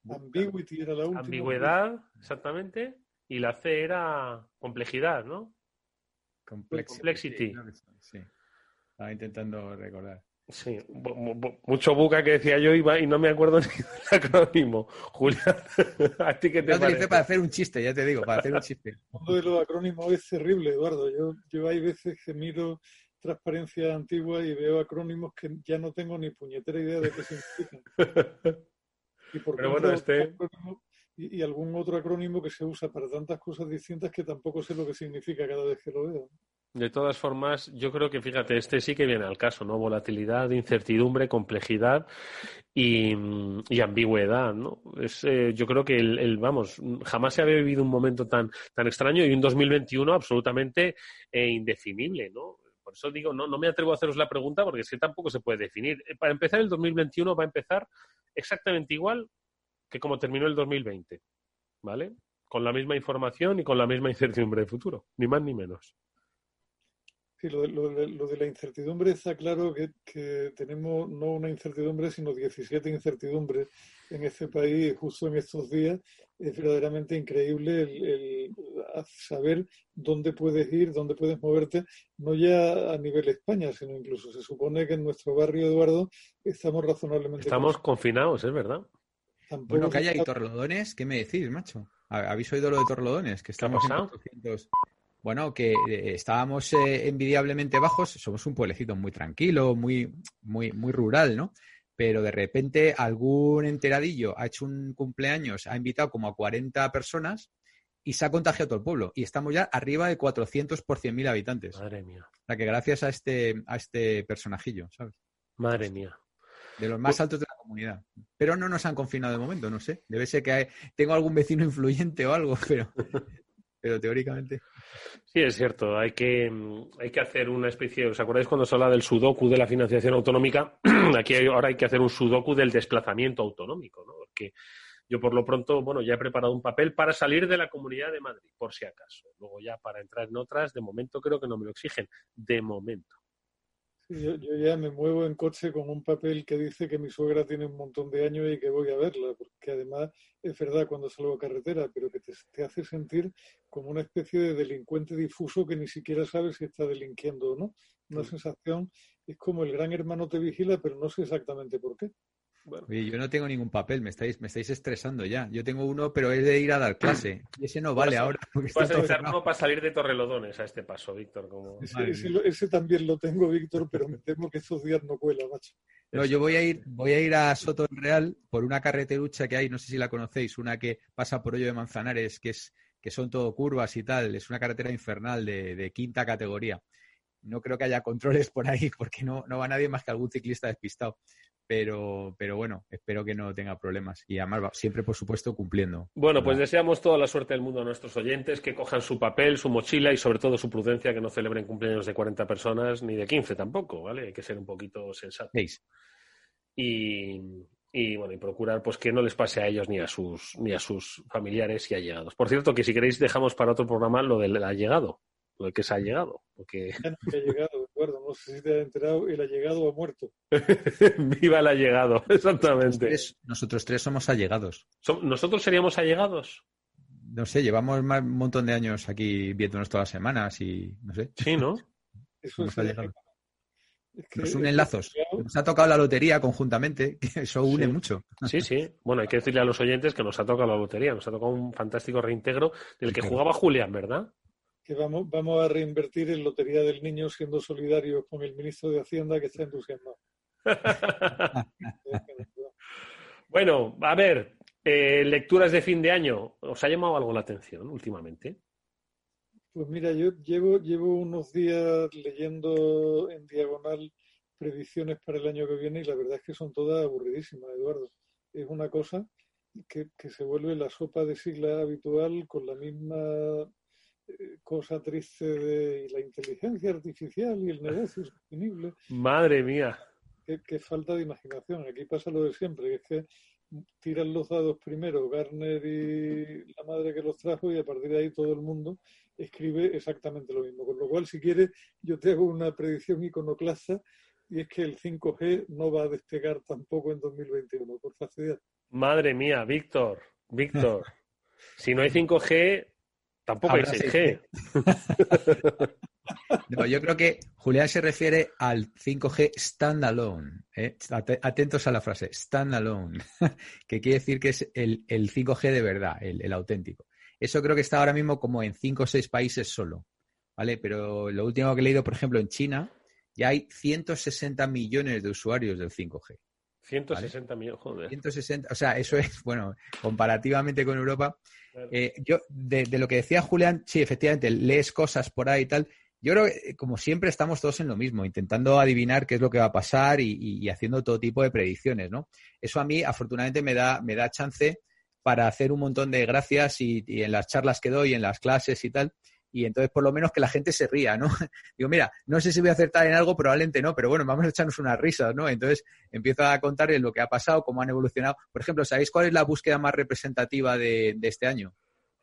Ambiguity era la última. Ambigüedad, exactamente. Y la C era complejidad, ¿no? Complexity. Complexity. Sí. Estaba intentando recordar. Sí, mucho buca que decía yo iba y no me acuerdo ni del acrónimo. Julián, ¿a ti qué te lo parece? para hacer un chiste, ya te digo, para hacer un chiste. Uno de los acrónimos es terrible, Eduardo. Yo, yo hay veces que miro transparencia antigua y veo acrónimos que ya no tengo ni puñetera idea de qué significan. Y por Pero bueno, este... Y, y, algún otro acrónimo que se usa para tantas cosas distintas que tampoco sé lo que significa cada vez que lo veo. De todas formas, yo creo que, fíjate, este sí que viene al caso, ¿no? Volatilidad, incertidumbre, complejidad y, y ambigüedad, ¿no? Es, eh, yo creo que el, el, vamos, jamás se había vivido un momento tan, tan extraño y un 2021 absolutamente eh, indefinible, ¿no? Eso digo, no, no me atrevo a haceros la pregunta porque es que tampoco se puede definir. Para empezar, el 2021 va a empezar exactamente igual que como terminó el 2020, ¿vale? Con la misma información y con la misma incertidumbre de futuro, ni más ni menos. Sí, lo, de- lo de- lo de la incertidumbre está claro que, que tenemos no una incertidumbre, sino 17 incertidumbres en este país justo en estos días. Es verdaderamente increíble el, el saber dónde puedes ir, dónde puedes moverte, no ya a nivel España, sino incluso se supone que en nuestro barrio, Eduardo, estamos razonablemente... Estamos confinados, es verdad. Tampoco Bueno, calla, ¿y está- Torlodones? ¿Qué me decís, macho? ¿Ha- ¿Habéis oído lo de Torlodones? Que estamos en pasado? 400. Bueno, que eh, estábamos eh, envidiablemente bajos, somos un pueblecito muy tranquilo, muy, muy, muy rural, ¿no? Pero de repente algún enteradillo ha hecho un cumpleaños, ha invitado como a 40 personas y se ha contagiado todo el pueblo. Y estamos ya arriba de 400 por 100.000 habitantes. Madre mía. O sea que gracias a este, a este personajillo, ¿sabes? Madre mía. De los más altos de la comunidad. Pero no nos han confinado de momento, no sé. Debe ser que hay- tengo algún vecino influyente o algo, pero, pero teóricamente. Sí, es cierto. Hay que, hay que hacer una especie. ¿Os acordáis cuando se habla del sudoku de la financiación autonómica? Aquí hay- ahora hay que hacer un sudoku del desplazamiento autonómico, ¿no? Porque yo por lo pronto, bueno, ya he preparado un papel para salir de la Comunidad de Madrid, por si acaso. Luego ya para entrar en otras, de momento creo que no me lo exigen. De momento. Yo, yo ya me muevo en coche con un papel que dice que mi suegra tiene un montón de años y que voy a verla, porque además es verdad cuando salgo a carretera, pero que te, te hace sentir como una especie de delincuente difuso que ni siquiera sabes si está delinquiendo o no. Una sensación, es como el gran hermano te vigila, pero no sé exactamente por qué. Oye, yo no tengo ningún papel, me estáis, me estáis estresando ya. Yo tengo uno, pero es de ir a dar clase. Y ese no vale Vas ahora. Vas a uno para salir de Torrelodones a este paso, Víctor. Como... Ese, ese lo- ese también lo tengo, Víctor, pero me temo que estos días no cuela, macho. No, yo voy a ir, voy a ir a Soto del Real por una carreterucha que hay, no sé si la conocéis, una que pasa por Hoyo de Manzanares, que es, que son todo curvas y tal, es una carretera infernal de, de quinta categoría. No creo que haya controles por ahí, porque no, no va nadie más que algún ciclista despistado. Pero, pero bueno, espero que no tenga problemas. Y además, va- siempre, por supuesto, cumpliendo. Bueno, pues deseamos toda la suerte del mundo a nuestros oyentes, que cojan su papel, su mochila y sobre todo su prudencia, que no celebren cumpleaños de 40 personas ni de 15 tampoco, ¿vale? Hay que ser un poquito sensatos. Y, y, bueno, y procurar pues que no les pase a ellos ni a sus ni a sus familiares y allegados. Por cierto, que si queréis dejamos para otro programa lo del allegado, lo de que se ha llegado, porque Ya no ha llegado, No sé si te has enterado, el allegado ha muerto. viva el allegado, exactamente. Tres- nosotros tres somos allegados. Som- ¿Nosotros seríamos allegados? No sé, llevamos más- un montón de años aquí viéndonos todas las semanas y no sé. Sí, ¿no? Eso es allegados. Es que- Nos unen lazos. Nos ha tocado la lotería conjuntamente, que eso une mucho. Sí, sí. Bueno, hay que decirle a los oyentes que nos ha tocado la lotería, nos ha tocado un fantástico reintegro del que jugaba Julián, ¿verdad? Que vamos, vamos a reinvertir en Lotería del Niño siendo solidarios con el ministro de Hacienda que está entusiasmado. Bueno, a ver, eh, lecturas de fin de año. ¿Os ha llamado algo la atención últimamente? Pues mira, yo llevo, llevo unos días leyendo en diagonal predicciones para el año que viene y la verdad es que son todas aburridísimas, Eduardo. Es una cosa que, que se vuelve la sopa de sigla habitual con la misma cosa triste de la inteligencia artificial y el negocio sostenible. Madre mía. Qué, qué falta de imaginación. Aquí pasa lo de siempre, que es que tiran los dados primero Garner y la madre que los trajo y a partir de ahí todo el mundo escribe exactamente lo mismo. Con lo cual, si quieres, yo te hago una predicción iconoclasta y es que el 5G no va a despegar tampoco en 2021, por facilidad. Madre mía, Víctor, Víctor. si no hay 5G, tampoco hay Habrá 6G. No, yo creo que Julián se refiere al 5G standalone. ¿eh? Ate- Atentos a la frase, standalone, que quiere decir que es el, el 5G de verdad, el, el auténtico. Eso creo que está ahora mismo como en 5 o 6 países solo. ¿Vale? Pero lo último que he leído, por ejemplo, en China, ya hay 160 millones de usuarios del 5G. 160 millones, joder. 160, o sea, eso es, bueno, comparativamente con Europa. Claro. eh, yo, de, de lo que decía Julián, sí, efectivamente, lees cosas por ahí y tal. Yo creo que, eh, como siempre, estamos todos en lo mismo, intentando adivinar qué es lo que va a pasar y, y- y haciendo todo tipo de predicciones, ¿no? Eso a mí, afortunadamente, me da, me da chance para hacer un montón de gracias y, y en las charlas que doy, en las clases y tal. Y entonces, por lo menos, que la gente se ría, ¿no? Digo, mira, no sé si voy a acertar en algo, probablemente no, pero bueno, vamos a echarnos unas risas, ¿no? Entonces, empiezo a contarles lo que ha pasado, cómo han evolucionado. Por ejemplo, ¿sabéis cuál es la búsqueda más representativa de, de este año?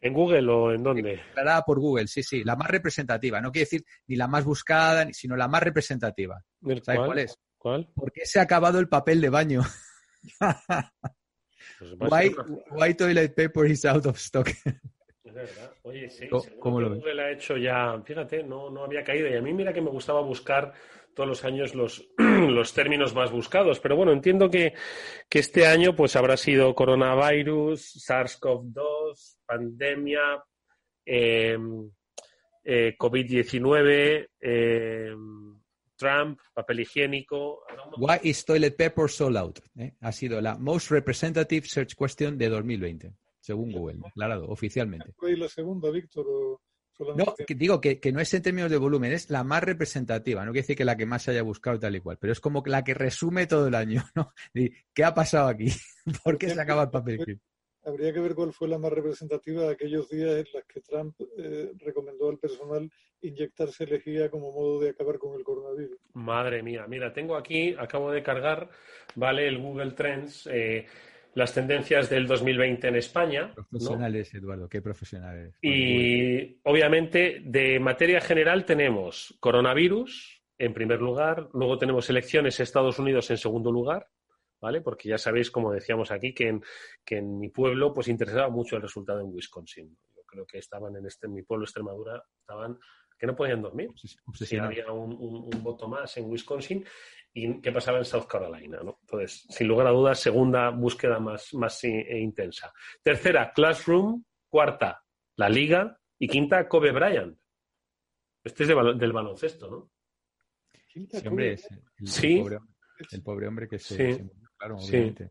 ¿En Google o en dónde? Declarada por Google, sí, sí, la más representativa. No quiere decir ni la más buscada, sino la más representativa. ¿Sabes cuál? cuál es? ¿Cuál? ¿Por qué se ha acabado el papel de baño? Pues why, why toilet paper is out of stock? Es verdad. Oye, sí, ¿Cómo- lo ves? Google ha hecho ya, fíjate, no, no había caído. Y a mí mira que me gustaba buscar todos los años los, los términos más buscados. Pero bueno, entiendo que, que este año pues habrá sido coronavirus, SARS-CoV-2, pandemia, eh, eh, COVID-19, eh, Trump, papel higiénico. Why is toilet paper sold out? ¿Eh? Ha sido la most representative search question de 2020, según Google, declarado oficialmente. ¿Fue ahí la segunda, Víctor? O No, que digo que, que no es en términos de volumen, es la más representativa. No quiere decir que la que más se haya buscado tal y cual, pero es como que la que resume todo el año. ¿no? Y, ¿Qué ha pasado aquí? ¿Por qué se acaba el papel? Habría que ver cuál fue la más representativa de aquellos días en las que Trump eh, recomendó al personal inyectarse lejía como modo de acabar con el coronavirus. Madre mía, mira, tengo aquí, acabo de cargar, ¿vale? El Google Trends, eh, las tendencias del 2020 en España. ¿no? Profesionales, Eduardo, qué profesionales. Y obviamente de materia general tenemos coronavirus en primer lugar, luego tenemos elecciones Estados Unidos en segundo lugar, ¿vale? Porque ya sabéis, como decíamos aquí, que en, que en mi pueblo pues interesaba mucho el resultado en Wisconsin. Yo creo que estaban en este en mi pueblo, Extremadura, estaban que no podían dormir. Si había un, un- un voto más en Wisconsin y qué pasaba en South Carolina, ¿no? Entonces, sin lugar a dudas, segunda búsqueda más, más i- e intensa. Tercera, Classroom. Cuarta, la Liga. Y quinta, Kobe Bryant. Este es de del baloncesto, ¿no? Sí, hombre, es el, Sí. el pobre, el pobre hombre que se, Sí. se murió, claro, Sí. obviamente.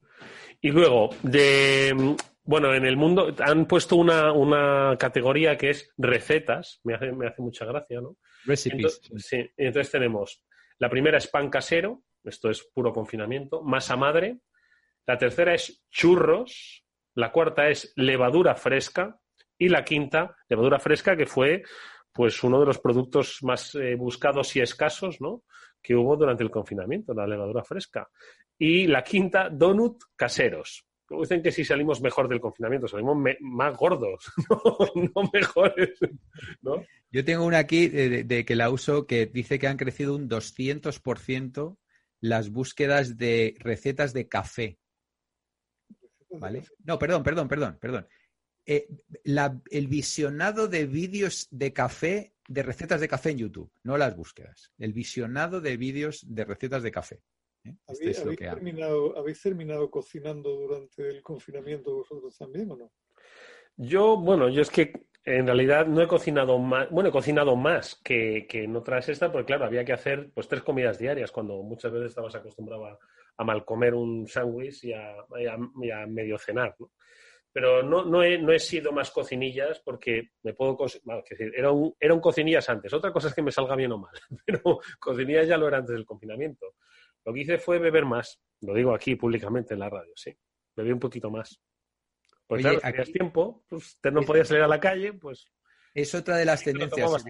Y luego, de bueno, en el mundo han puesto una, una categoría que es recetas, me hace, me hace mucha gracia, ¿no? Recipes. Entonces, sí, entonces tenemos, la primera es pan casero, esto es puro confinamiento, masa madre, la tercera es churros, la cuarta es levadura fresca y la quinta, levadura fresca, que fue pues uno de los productos más eh, buscados y escasos, ¿no? que hubo durante el confinamiento, la levadura fresca. Y la quinta, donut caseros. Como Dicen que si salimos mejor del confinamiento, salimos me- más gordos, no, no mejores. ¿no? Yo tengo una aquí de, de- de que la uso que dice que han crecido un 200% las búsquedas de recetas de café. ¿Vale? No, perdón, perdón, perdón, perdón. Eh, la- el visionado de vídeos de café, de recetas de café en YouTube, no las búsquedas. El visionado de vídeos de recetas de café. ¿Eh? Este ¿Habéis, es lo habéis que ha- terminado, ¿Habéis terminado cocinando durante el confinamiento vosotros también o no? Yo, bueno, yo es que en realidad no he cocinado más, bueno, he cocinado más que, que en otras estas, porque claro, había que hacer pues tres comidas diarias cuando muchas veces estabas acostumbrado a, a mal comer un sándwich y a, y a- y a medio cenar, ¿no? Pero no, no, he, no he sido más cocinillas porque me puedo... bueno, es decir, era un, era un cocinillas antes. Otra cosa es que me salga bien o mal, pero cocinillas ya lo era antes del confinamiento. Lo que hice fue beber más. Lo digo aquí públicamente en la radio, sí. Bebí un poquito más. Pues Oye, claro, aquí- tiempo, pues te no podías salir a la calle, pues... Es otra de las tendencias.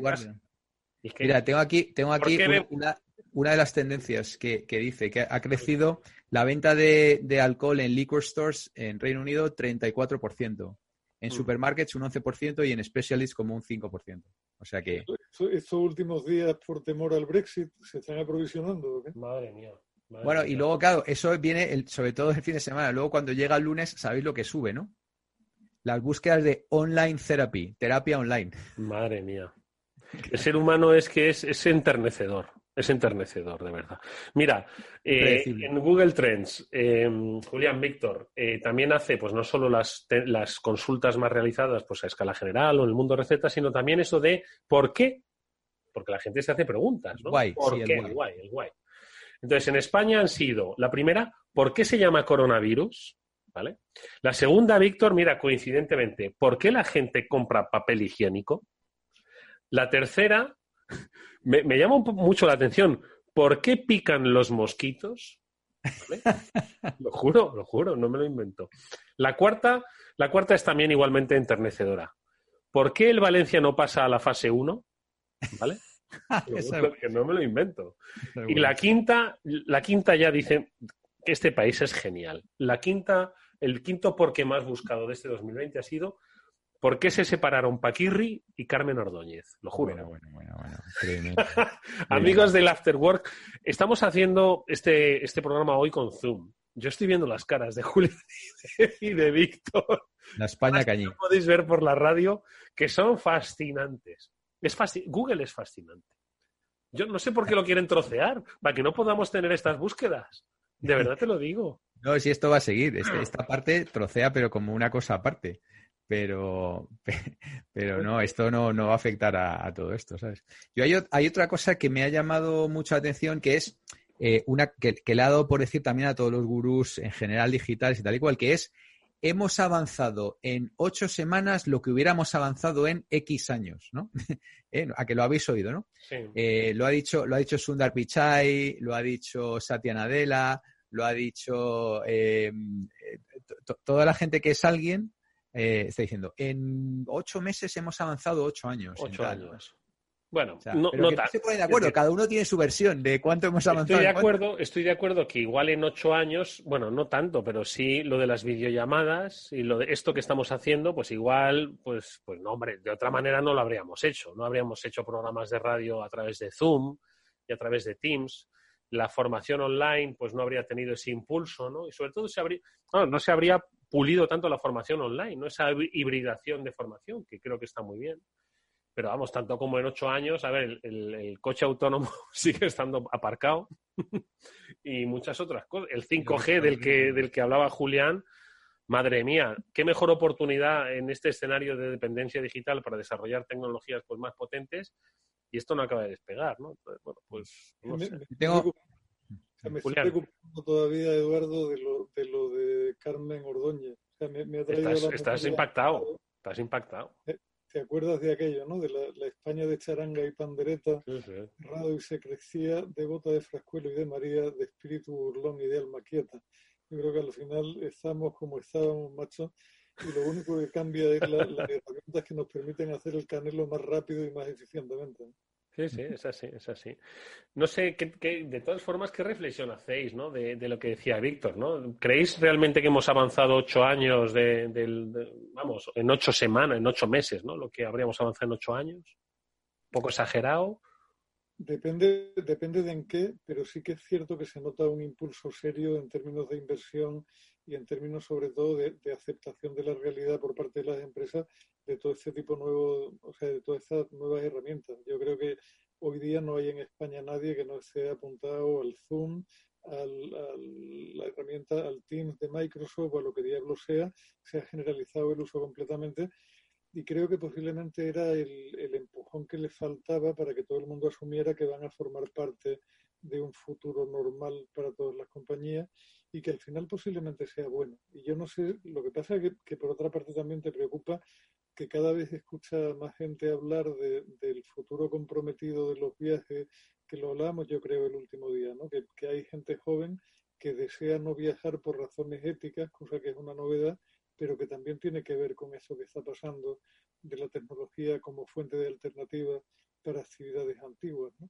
Y que- Mira, tengo aquí, tengo ¿Por aquí una, una- una de las tendencias que, que dice que ha crecido la venta de, de alcohol en liquor stores en Reino Unido 34%, en Mm. supermarkets un 11% y en specialists como un 5%. O sea que Esto- Estos últimos días, por temor al Brexit, ¿se están aprovisionando? o qué? Madre mía. Bueno, y luego, claro, eso viene el- sobre todo el fin de semana. Luego, cuando llega el lunes, sabéis lo que sube, ¿no? Las búsquedas de online therapy, terapia online. Madre mía. El ser humano es que es, es enternecedor. Es enternecedor, de verdad. Mira, eh, en Google Trends, eh, Julián Víctor eh, también hace, pues no solo las, las consultas más realizadas pues, a escala general o en el mundo recetas, sino también eso de ¿por qué? Porque la gente se hace preguntas, ¿no? Guay, ¿Por sí, el qué? guay. El guay, el guay. Entonces, en España han sido, la primera, ¿por qué se llama coronavirus? ¿Vale? La segunda, Víctor, mira, coincidentemente, ¿por qué la gente compra papel higiénico? La tercera, me, me llama mucho la atención, ¿por qué pican los mosquitos? ¿Vale? lo juro, lo juro, no me lo invento. La cuarta, la cuarta es también igualmente enternecedora. ¿Por qué el Valencia no pasa a la fase 1? ¿Vale? Que no me lo invento. Y la quinta, la quinta ya dice que este país es genial. La quinta, el quinto por qué más buscado de este 2020 ha sido ¿Por qué se separaron Paquirri y Carmen Ordóñez? Lo juro. Bueno, bueno, bueno, bueno. Créeme. Amigos del After Work, estamos haciendo este, este programa hoy con Zoom. Yo estoy viendo las caras de Julio y de Víctor. La España cañí. Podéis ver por la radio, que son fascinantes. Es Google es fascinante. Yo no sé por qué lo quieren trocear, para que no podamos tener estas búsquedas. De verdad te lo digo. No, si esto va a seguir. Este- esta parte trocea, pero como una cosa aparte. Pero, pero no, esto no, no va a afectar a, todo esto, ¿sabes? Yo hay, hay otra cosa que me ha llamado mucho la atención, que es eh, una que, que le ha dado por decir también a todos los gurús en general digitales y tal y cual, que es hemos avanzado en ocho semanas lo que hubiéramos avanzado en X años, ¿no? Eh, A que lo habéis oído, ¿no? Sí. Eh, lo ha dicho, lo ha dicho Sundar Pichai, lo ha dicho Satya Nadella, lo ha dicho eh, to- to- toda la gente que es alguien eh, está diciendo en ocho meses hemos avanzado ocho años. Ocho tal". años. Bueno, O sea, no, no tan- se de acuerdo, cada uno tiene su versión de cuánto hemos avanzado. Estoy de acuerdo, estoy de acuerdo que igual en ocho años, bueno, no tanto, pero sí lo de las videollamadas y lo de esto que estamos haciendo, pues igual, pues, pues no, hombre, de otra manera no lo habríamos hecho. No habríamos hecho programas de radio a través de Zoom y a través de Teams. La formación online, pues no habría tenido ese impulso, ¿no? Y sobre todo se habría, no, no se habría pulido tanto la formación online, ¿no? Esa hibridación de formación, que creo que está muy bien. Pero vamos, tanto como en ocho años, a ver, el, el- el coche autónomo sigue estando aparcado y muchas otras cosas. El 5G del que, del que hablaba Julián, madre mía, qué mejor oportunidad en este escenario de dependencia digital para desarrollar tecnologías pues, más potentes y esto no acaba de despegar, ¿no? Entonces, bueno, pues no Me- sé. me- Tengo- o sea, me estoy Julián. preocupando todavía, Eduardo, de lo de, lo de Carmen Ordóñez. O sea, me, me ha traído Estás, la estás memoria- impactado, estás impactado. ¿Te acuerdas de aquello, no? De la, la España de charanga y pandereta, Sí, sí. rado y se crecía, devota de Frascuelo y de María, de espíritu burlón y de alma quieta. Yo creo que al final estamos como estábamos, macho, y lo único que cambia es la- las herramientas que nos permiten hacer el canelo más rápido y más eficientemente. Sí, sí, es así, es así. No sé, qué, qué- de todas formas, ¿qué reflexión hacéis, ¿no? De, de lo que decía Víctor, ¿no? ¿Creéis realmente que hemos avanzado ocho años de, vamos, en ocho semanas, en ocho meses, ¿no? Lo que habríamos avanzado en ocho años. Un poco exagerado. Depende, depende de en qué, pero sí que es cierto que se nota un impulso serio en términos de inversión y en términos sobre todo de aceptación de la realidad por parte de las empresas de todo este tipo nuevo, o sea, de todas estas nuevas herramientas. Yo creo que hoy día no hay en España nadie que no esté apuntado al Zoom, al, al- la herramienta, al Teams de Microsoft o a lo que diablo sea, se ha generalizado el uso completamente y creo que posiblemente era el, el empujón que le faltaba para que todo el mundo asumiera que van a formar parte de un futuro normal para todas las compañías y que al final posiblemente sea bueno. Y yo no sé, lo que pasa es que, que por otra parte también te preocupa que cada vez escucha más gente hablar de- del futuro comprometido de los viajes, que lo hablábamos yo creo el último día, ¿no? que, que hay gente joven que desea no viajar por razones éticas, cosa que es una novedad, pero que también tiene que ver con eso que está pasando de la tecnología como fuente de alternativa para actividades antiguas. ¿no?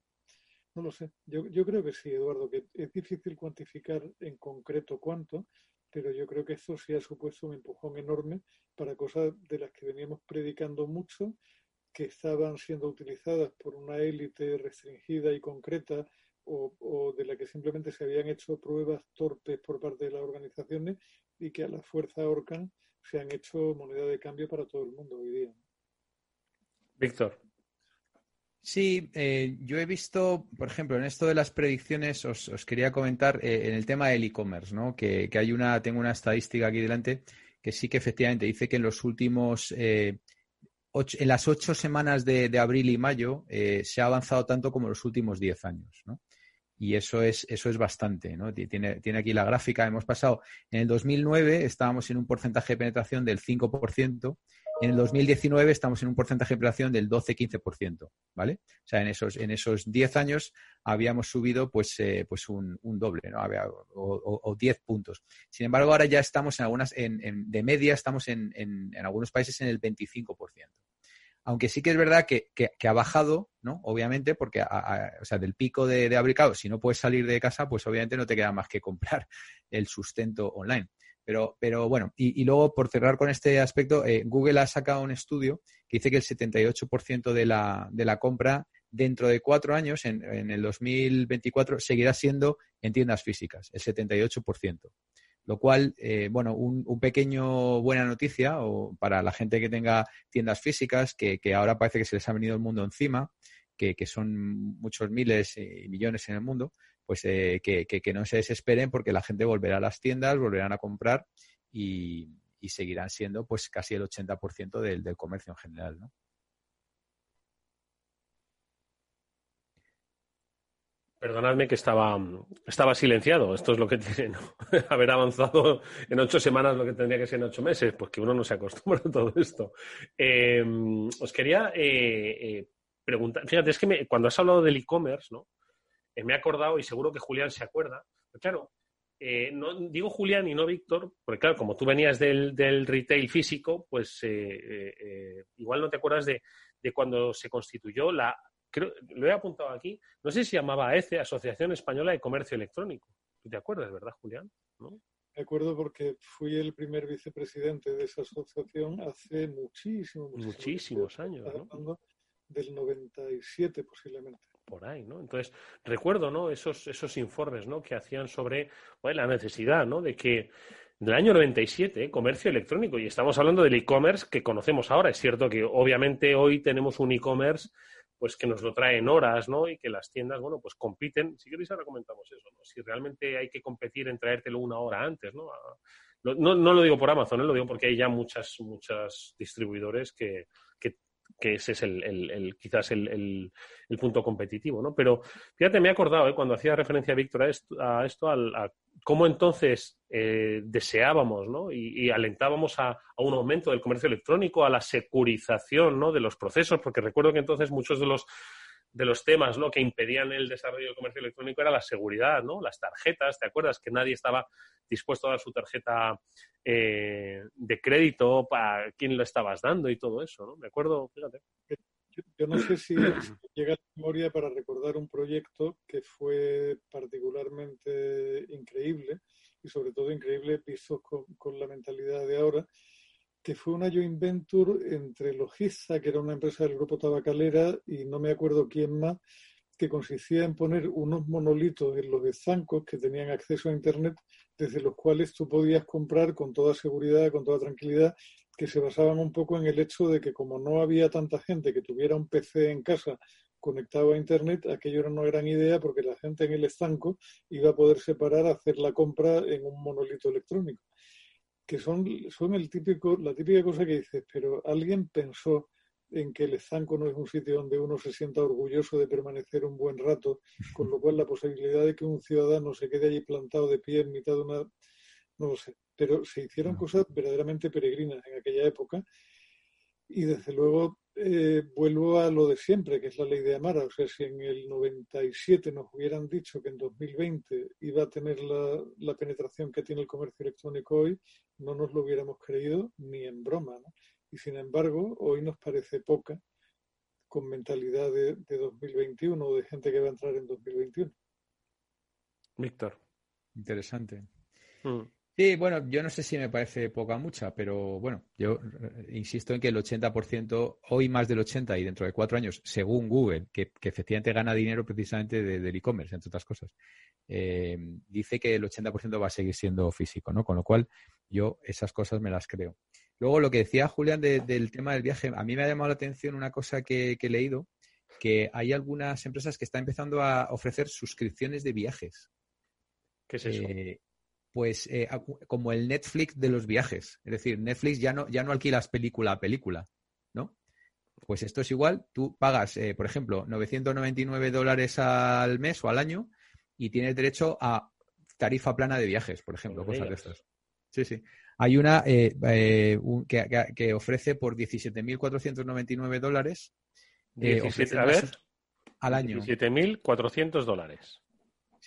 No lo sé. Yo, yo creo que sí, Eduardo, que es difícil cuantificar en concreto cuánto, pero yo creo que esto sí ha supuesto un empujón enorme para cosas de las que veníamos predicando mucho, que estaban siendo utilizadas por una élite restringida y concreta o, o de la que simplemente se habían hecho pruebas torpes por parte de las organizaciones y que a la fuerza ahorcan se han hecho moneda de cambio para todo el mundo hoy día. Víctor. Sí, eh, yo he visto, por ejemplo, en esto de las predicciones, os, os quería comentar eh, en el tema del e-commerce, ¿no? Que, hay una, tengo una estadística aquí delante que sí que efectivamente dice que en los últimos, eh, en las ocho semanas de, de abril y mayo eh, se ha avanzado tanto como los últimos diez años, ¿no? Y eso es, eso es bastante, ¿no? Ti- Tiene, tiene aquí la gráfica. Hemos pasado, en el 2009 estábamos en un porcentaje de penetración del 5%, en el 2019 estamos en un porcentaje de penetración del 12-15%, ¿vale? O sea, en esos, en esos 10 años habíamos subido pues, eh, pues un, doble, ¿no? Había- o, o- o 10 puntos. Sin embargo, ahora ya estamos en algunas, en, en- de media estamos en, en- algunos países en el 25%. Aunque sí que es verdad que, que- ha bajado, ¿no? Obviamente, porque a- o sea, del pico de, de abril, claro, si no puedes salir de casa, pues obviamente no te queda más que comprar el sustento online. Pero, pero bueno, y, luego por cerrar con este aspecto, eh, Google ha sacado un estudio que dice que el 78% de la, de la compra dentro de cuatro años, en, en el 2024, seguirá siendo en tiendas físicas, el 78%. Lo cual, eh, bueno, un, un pequeño buena noticia o para la gente que tenga tiendas físicas, que, que ahora parece que se les ha venido el mundo encima, que, que son muchos miles y millones en el mundo, pues eh, que, que- no se desesperen porque la gente volverá a las tiendas, volverán a comprar y, y seguirán siendo pues casi el 80% del, del comercio en general, ¿no? Perdonadme que estaba, estaba silenciado. Esto es lo que tiene ¿no? haber avanzado en ocho semanas lo que tendría que ser en ocho meses, pues que uno no se acostumbra a todo esto. Eh, os quería eh, eh, preguntar, fíjate, es que me- cuando has hablado del e-commerce, ¿no? Eh, me he acordado, y seguro que Julián se acuerda, pero claro, eh, no, digo Julián y no Víctor, porque claro, como tú venías del, del retail físico, pues eh, eh, igual no te acuerdas de, de cuando se constituyó la, creo, lo he apuntado aquí, no sé si llamaba AECE, Asociación Española de Comercio Electrónico. ¿Tú te acuerdas, verdad, Julián? ¿No? Me acuerdo porque fui el primer vicepresidente de esa asociación hace muchísimo, muchísimo Muchísimos tiempo. años, Estás ¿no? del 97 posiblemente. Por ahí, ¿no? Entonces, recuerdo, ¿no? Esos, informes, ¿no? Que hacían sobre la necesidad, ¿no? De que del año 97, ¿eh? comercio electrónico, y estamos hablando del e-commerce que conocemos ahora. Es cierto que obviamente hoy tenemos un e-commerce pues que nos lo trae en horas, ¿no? Y que las tiendas, bueno, pues compiten. Si queréis ahora comentamos eso, ¿no? Si realmente hay que competir en traértelo una hora antes, ¿no? A- No, no, no lo digo por Amazon, ¿eh? lo digo porque hay ya muchas, muchas distribuidores que, que, ese es el, el- quizás el, el- punto competitivo, ¿no? Pero fíjate, me he acordado, ¿eh? cuando hacía referencia Víctor a esto, a, esto a cómo entonces eh, deseábamos, ¿no? Y, y alentábamos a, a un aumento del comercio electrónico, a la securización, ¿no? De los procesos, porque recuerdo que entonces muchos de los de los temas ¿no? que impedían el desarrollo del comercio electrónico era la seguridad, ¿no? Las tarjetas, ¿te acuerdas? Que nadie estaba dispuesto a dar su tarjeta eh, de crédito para quién lo estabas dando y todo eso, ¿no? Me acuerdo, fíjate. Yo, yo no sé si, llega a la memoria para recordar un proyecto que fue particularmente increíble y sobre todo increíble visto con, con la mentalidad de ahora, que fue una joint venture entre Logista, que era una empresa del grupo tabacalera, y no me acuerdo quién más, que consistía en poner unos monolitos en los estancos que tenían acceso a Internet, desde los cuales tú podías comprar con toda seguridad, con toda tranquilidad, que se basaban un poco en el hecho de que como no había tanta gente que tuviera un PC en casa conectado a Internet, aquello era una gran idea porque la gente en el estanco iba a poder separar, hacer la compra en un monolito electrónico que son, son el típico, la típica cosa que dices, pero alguien pensó en que el estanco no es un sitio donde uno se sienta orgulloso de permanecer un buen rato, con lo cual la posibilidad de que un ciudadano se quede allí plantado de pie en mitad de una... no lo sé, pero se hicieron cosas verdaderamente peregrinas en aquella época y desde luego eh, vuelvo a lo de siempre, que es la ley de Amara. O sea, si en el 97 nos hubieran dicho que en 2020 iba a tener la, la penetración que tiene el comercio electrónico hoy, no nos lo hubiéramos creído ni en broma. ¿no? Y sin embargo, hoy nos parece poca con mentalidad de, de 2021 o de gente que va a entrar en 2021. Víctor. Interesante. Mm. Sí, bueno, yo no sé si me parece poca o mucha, pero bueno, yo eh, insisto en que el 80%, hoy más del 80% y dentro de cuatro años, según Google, que, que efectivamente gana dinero precisamente de- del e-commerce, entre otras cosas, eh, dice que el 80% va a seguir siendo físico, ¿no? Con lo cual, yo esas cosas me las creo. Luego, lo que decía Julián de- del tema del viaje, a mí me ha llamado la atención una cosa que, que he leído, que hay algunas empresas que están empezando a ofrecer suscripciones de viajes. ¿Qué es eso? Eh, pues eh, como el Netflix de los viajes. Es decir, Netflix ya no, ya no alquilas película a película, ¿no? Pues esto es igual, tú pagas, eh, por ejemplo, 999 dólares al mes o al año y tienes derecho a tarifa plana de viajes, por ejemplo, cosas de estas. Sí, sí. Hay una eh, eh, un- que, que- ofrece por 17.499 dólares. eh, 17, ofrece a ver, al año. 17.400 dólares.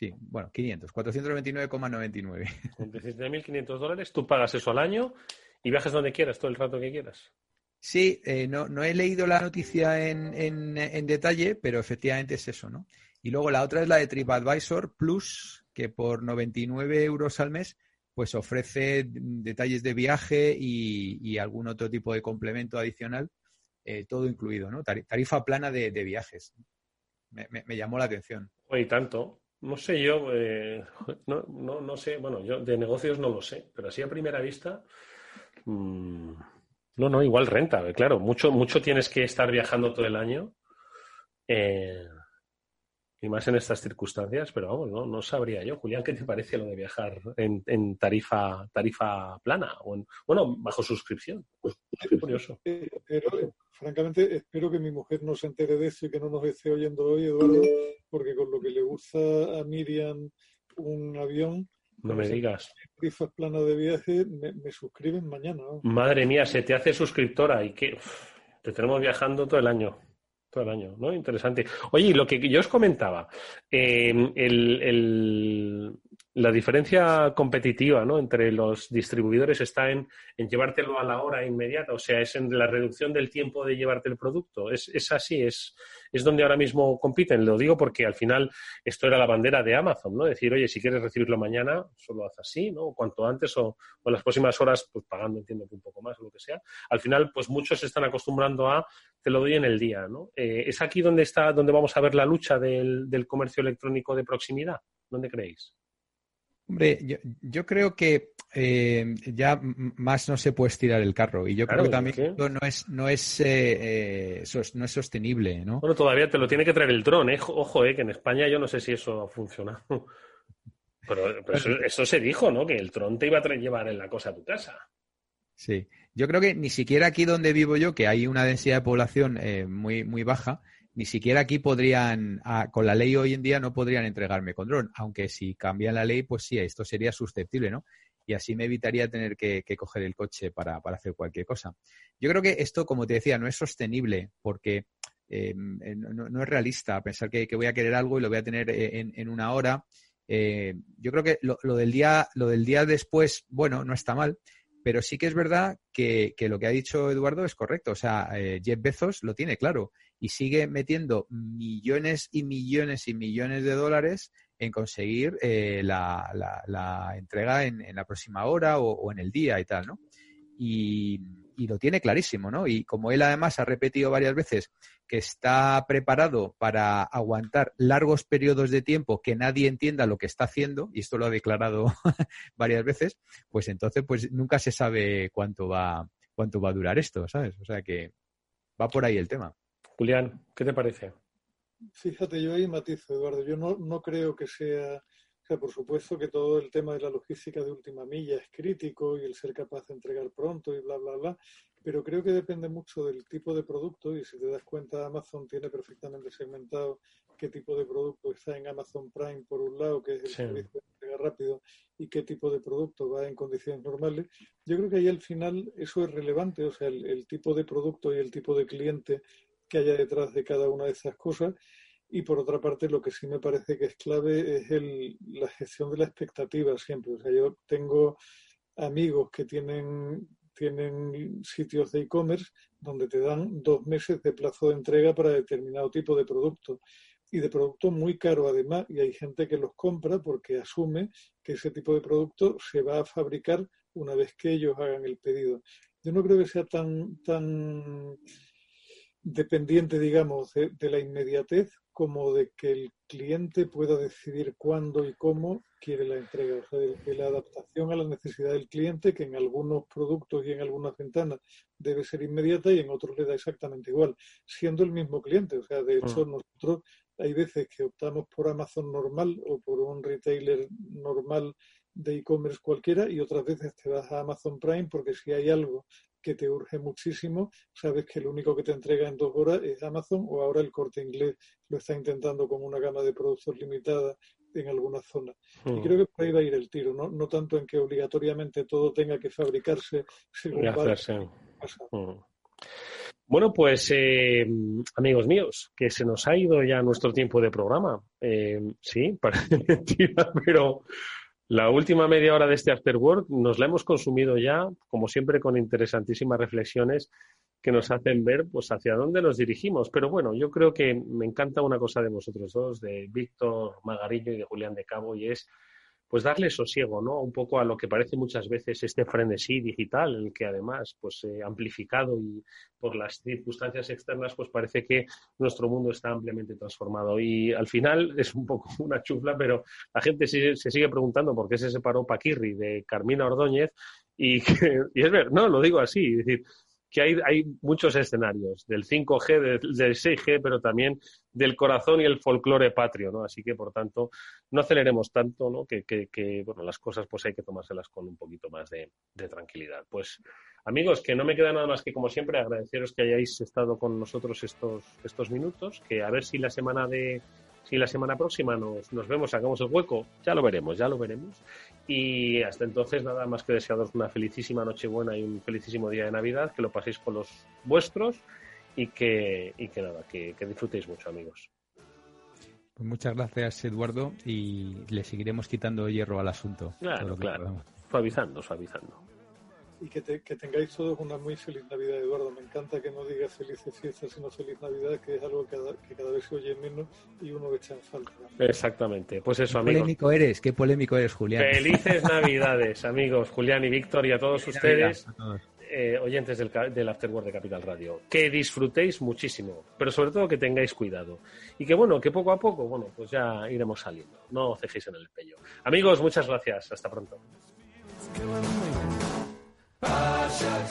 Sí, bueno, 500, 499,99. Con 17.500 dólares tú pagas eso al año y viajes donde quieras, todo el rato que quieras. Sí, eh, no, no he leído la noticia en, en- en detalle, pero efectivamente es eso, ¿no? Y luego la otra es la de TripAdvisor Plus, que por 99 euros al mes pues ofrece detalles de viaje y, y algún otro tipo de complemento adicional, eh, todo incluido, ¿no? Tari- Tarifa plana de, de viajes. Me, me- me llamó la atención. Y tanto. No sé yo, eh, no, no, no sé, bueno, yo de negocios no lo sé, pero así a primera vista, mm, no, no, igual renta, claro, mucho, mucho tienes que estar viajando todo el año, eh, y más en estas circunstancias, pero vamos, no, no sabría yo. Julián, ¿qué te parece lo de viajar en, en tarifa, tarifa plana? O en, bueno, bajo suscripción. Qué curioso. Eh, Pero, eh, francamente, espero que mi mujer no se entere de eso y que no nos esté oyendo hoy, Eduardo, porque con lo que le gusta a Miriam un avión, No me con digas. tarifas planas de viaje, me, me suscriben mañana. ¿no? Madre mía, se te hace suscriptora y que uf, te tenemos viajando todo el año. Todo el año, ¿no? Interesante. Oye, lo que yo os comentaba, eh, el- el- la diferencia competitiva ¿no? entre los distribuidores está en, llevártelo a la hora inmediata, o sea, es en la reducción del tiempo de llevarte el producto. Es, es así, es, es donde ahora mismo compiten. Lo digo porque al final esto era la bandera de Amazon, ¿no? Decir, oye, si quieres recibirlo mañana, solo haz así, ¿no? O cuanto antes o, o en las próximas horas, pues pagando, entiendo que un poco más o lo que sea. Al final, pues muchos se están acostumbrando a te lo doy en el día, ¿no? Eh, ¿Es aquí donde está, donde vamos a ver la lucha del, del comercio electrónico de proximidad? ¿Dónde creéis? Hombre, yo, yo creo que eh, ya más no se puede estirar el carro y yo Claro, creo que también no es no es eh, eh, sos- no es sostenible, ¿no? Bueno, todavía te lo tiene que traer el dron, ¿eh? Ojo, ¿eh? Que en España yo no sé si eso ha funcionado. Pero, pero eso, eso se dijo, ¿no? Que el dron te iba a llevar en la cosa a tu casa. Sí, yo creo que ni siquiera aquí donde vivo yo, que hay una densidad de población eh, muy, muy baja, ni siquiera aquí podrían, ah, con la ley hoy en día no podrían entregarme con dron, aunque si cambian la ley, pues sí, esto sería susceptible, ¿no? Y así me evitaría tener que, coger el coche para, para hacer cualquier cosa. Yo creo que esto, como te decía, no es sostenible porque eh, no, no es realista pensar que, voy a querer algo y lo voy a tener eh, en, en una hora. Eh, yo creo que lo, del día, lo del día después, bueno, no está mal, pero sí que es verdad que, lo que ha dicho Eduardo es correcto. O sea, eh, Jeff Bezos lo tiene claro y sigue metiendo millones y millones y millones de dólares en conseguir eh, la, la- la entrega en, la próxima hora o, o en el día y tal, ¿no? Y, y lo tiene clarísimo, ¿no? Y como él además ha repetido varias veces que está preparado para aguantar largos periodos de tiempo que nadie entienda lo que está haciendo, y esto lo ha declarado varias veces, pues entonces pues nunca se sabe cuánto va, cuánto va a durar esto, ¿sabes? O sea que va por ahí el tema. Julián, ¿qué te parece? Fíjate, yo ahí matizo, Eduardo. Yo no, no creo que sea, o sea, por supuesto que todo el tema de la logística de última milla es crítico y el ser capaz de entregar pronto y bla, bla, bla, pero creo que depende mucho del tipo de producto y si te das cuenta, Amazon tiene perfectamente segmentado qué tipo de producto está en Amazon Prime por un lado, que es el Sí. servicio de entrega rápido, y qué tipo de producto va en condiciones normales. Yo creo que ahí al final eso es relevante, o sea, el, el tipo de producto y el tipo de cliente que haya detrás de cada una de esas cosas. Y por otra parte, lo que sí me parece que es clave es el, la gestión de la expectativa siempre. O sea, yo tengo amigos que tienen, tienen sitios de e-commerce donde te dan dos meses de plazo de entrega para determinado tipo de producto y de producto muy caro además y hay gente que los compra porque asume que ese tipo de producto se va a fabricar una vez que ellos hagan el pedido. Yo no creo que sea tan, tan dependiente, digamos, de, de la inmediatez como de que el cliente pueda decidir cuándo y cómo quiere la entrega. O sea, de, de la adaptación a la necesidad del cliente, que en algunos productos y en algunas ventanas debe ser inmediata y en otros le da exactamente igual, siendo el mismo cliente. O sea, de hecho, nosotros hay veces que optamos por Amazon normal o por un retailer normal de e-commerce cualquiera y otras veces te vas a Amazon Prime porque si hay algo que te urge muchísimo, sabes que lo único que te entrega en dos horas es Amazon o ahora el corte inglés lo está intentando con una gama de productos limitada en algunas zonas. Y Mm. creo que por ahí va a ir el tiro, ¿no? no tanto en que obligatoriamente todo tenga que fabricarse según Y hacerse. Mm. Bueno, pues eh, amigos míos, que se nos ha ido ya nuestro tiempo de programa. Eh, sí, parece mentira, pero la última media hora de este After Work nos la hemos consumido ya, como siempre, con interesantísimas reflexiones que nos hacen ver pues hacia dónde nos dirigimos. Pero bueno, yo creo que me encanta una cosa de vosotros dos, de Víctor Magarillo y de Julián de Cabo, y es pues darle sosiego, ¿no? Un poco a lo que parece muchas veces este frenesí digital, el que además, pues eh, amplificado y por las circunstancias externas, pues parece que nuestro mundo está ampliamente transformado. Y al final es un poco una chufla, pero la gente se, se sigue preguntando por qué se separó Paquirri de Carmina Ordóñez y, que, y es ver, no, lo digo así, es decir, que hay, hay muchos escenarios, del 5G, del, del 6G, pero también del corazón y el folclore patrio, ¿no? Así que, por tanto, no aceleremos tanto, ¿no? Que, que, que, bueno, las cosas pues hay que tomárselas con un poquito más de, de tranquilidad. Pues, amigos, que no me queda nada más que, como siempre, agradeceros que hayáis estado con nosotros estos, estos minutos, que a ver si la semana de si la semana próxima nos, nos vemos, sacamos el hueco, ya lo veremos, ya lo veremos. Y hasta entonces, nada más que desearos una felicísima Nochebuena y un felicísimo día de Navidad, que lo paséis con los vuestros y que, y que nada, que, que disfrutéis mucho, amigos. Pues muchas gracias, Eduardo, y le seguiremos quitando hierro al asunto. Claro, claro. Suavizando, suavizando. Y que, te- que tengáis todos una muy feliz Navidad, Eduardo. Me encanta que no digas felices fiestas, sino feliz Navidad, que es algo que cada, que cada vez se oye menos y uno echa en falta. Exactamente. Pues eso, Qué amigos. polémico eres, qué polémico eres, Julián. Felices Navidades, amigos. Julián y Víctor y a todos Feliz ustedes. Navidad a todos. eh, oyentes del, del Afterword de Capital Radio, que disfrutéis muchísimo, pero sobre todo que tengáis cuidado. Y que bueno, que poco a poco, bueno, pues ya iremos saliendo. No os dejéis en el pello. Amigos, muchas gracias. Hasta pronto. Passions.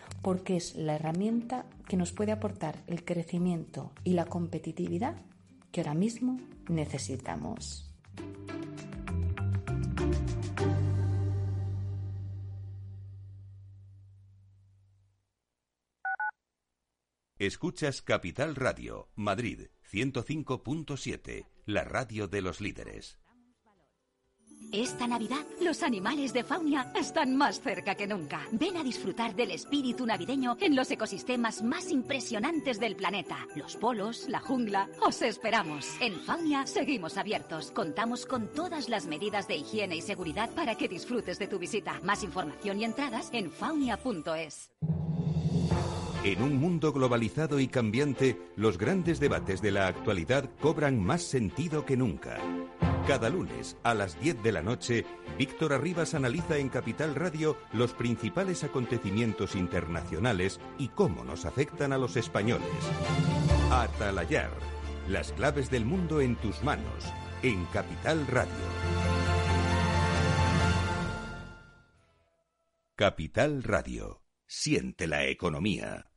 porque es la herramienta que nos puede aportar el crecimiento y la competitividad que ahora mismo necesitamos. Escuchas Capital Radio, Madrid 105.7, la radio de los líderes. Esta Navidad, los animales de Faunia están más cerca que nunca. Ven a disfrutar del espíritu navideño en los ecosistemas más impresionantes del planeta. Los polos, la jungla. Os esperamos. En Faunia seguimos abiertos. Contamos con todas las medidas de higiene y seguridad para que disfrutes de tu visita. Más información y entradas en faunia.es. En un mundo globalizado y cambiante, los grandes debates de la actualidad cobran más sentido que nunca. Cada lunes a las 10 de la noche, Víctor Arribas analiza en Capital Radio los principales acontecimientos internacionales y cómo nos afectan a los españoles. Atalayar, las claves del mundo en tus manos, en Capital Radio. Capital Radio, siente la economía.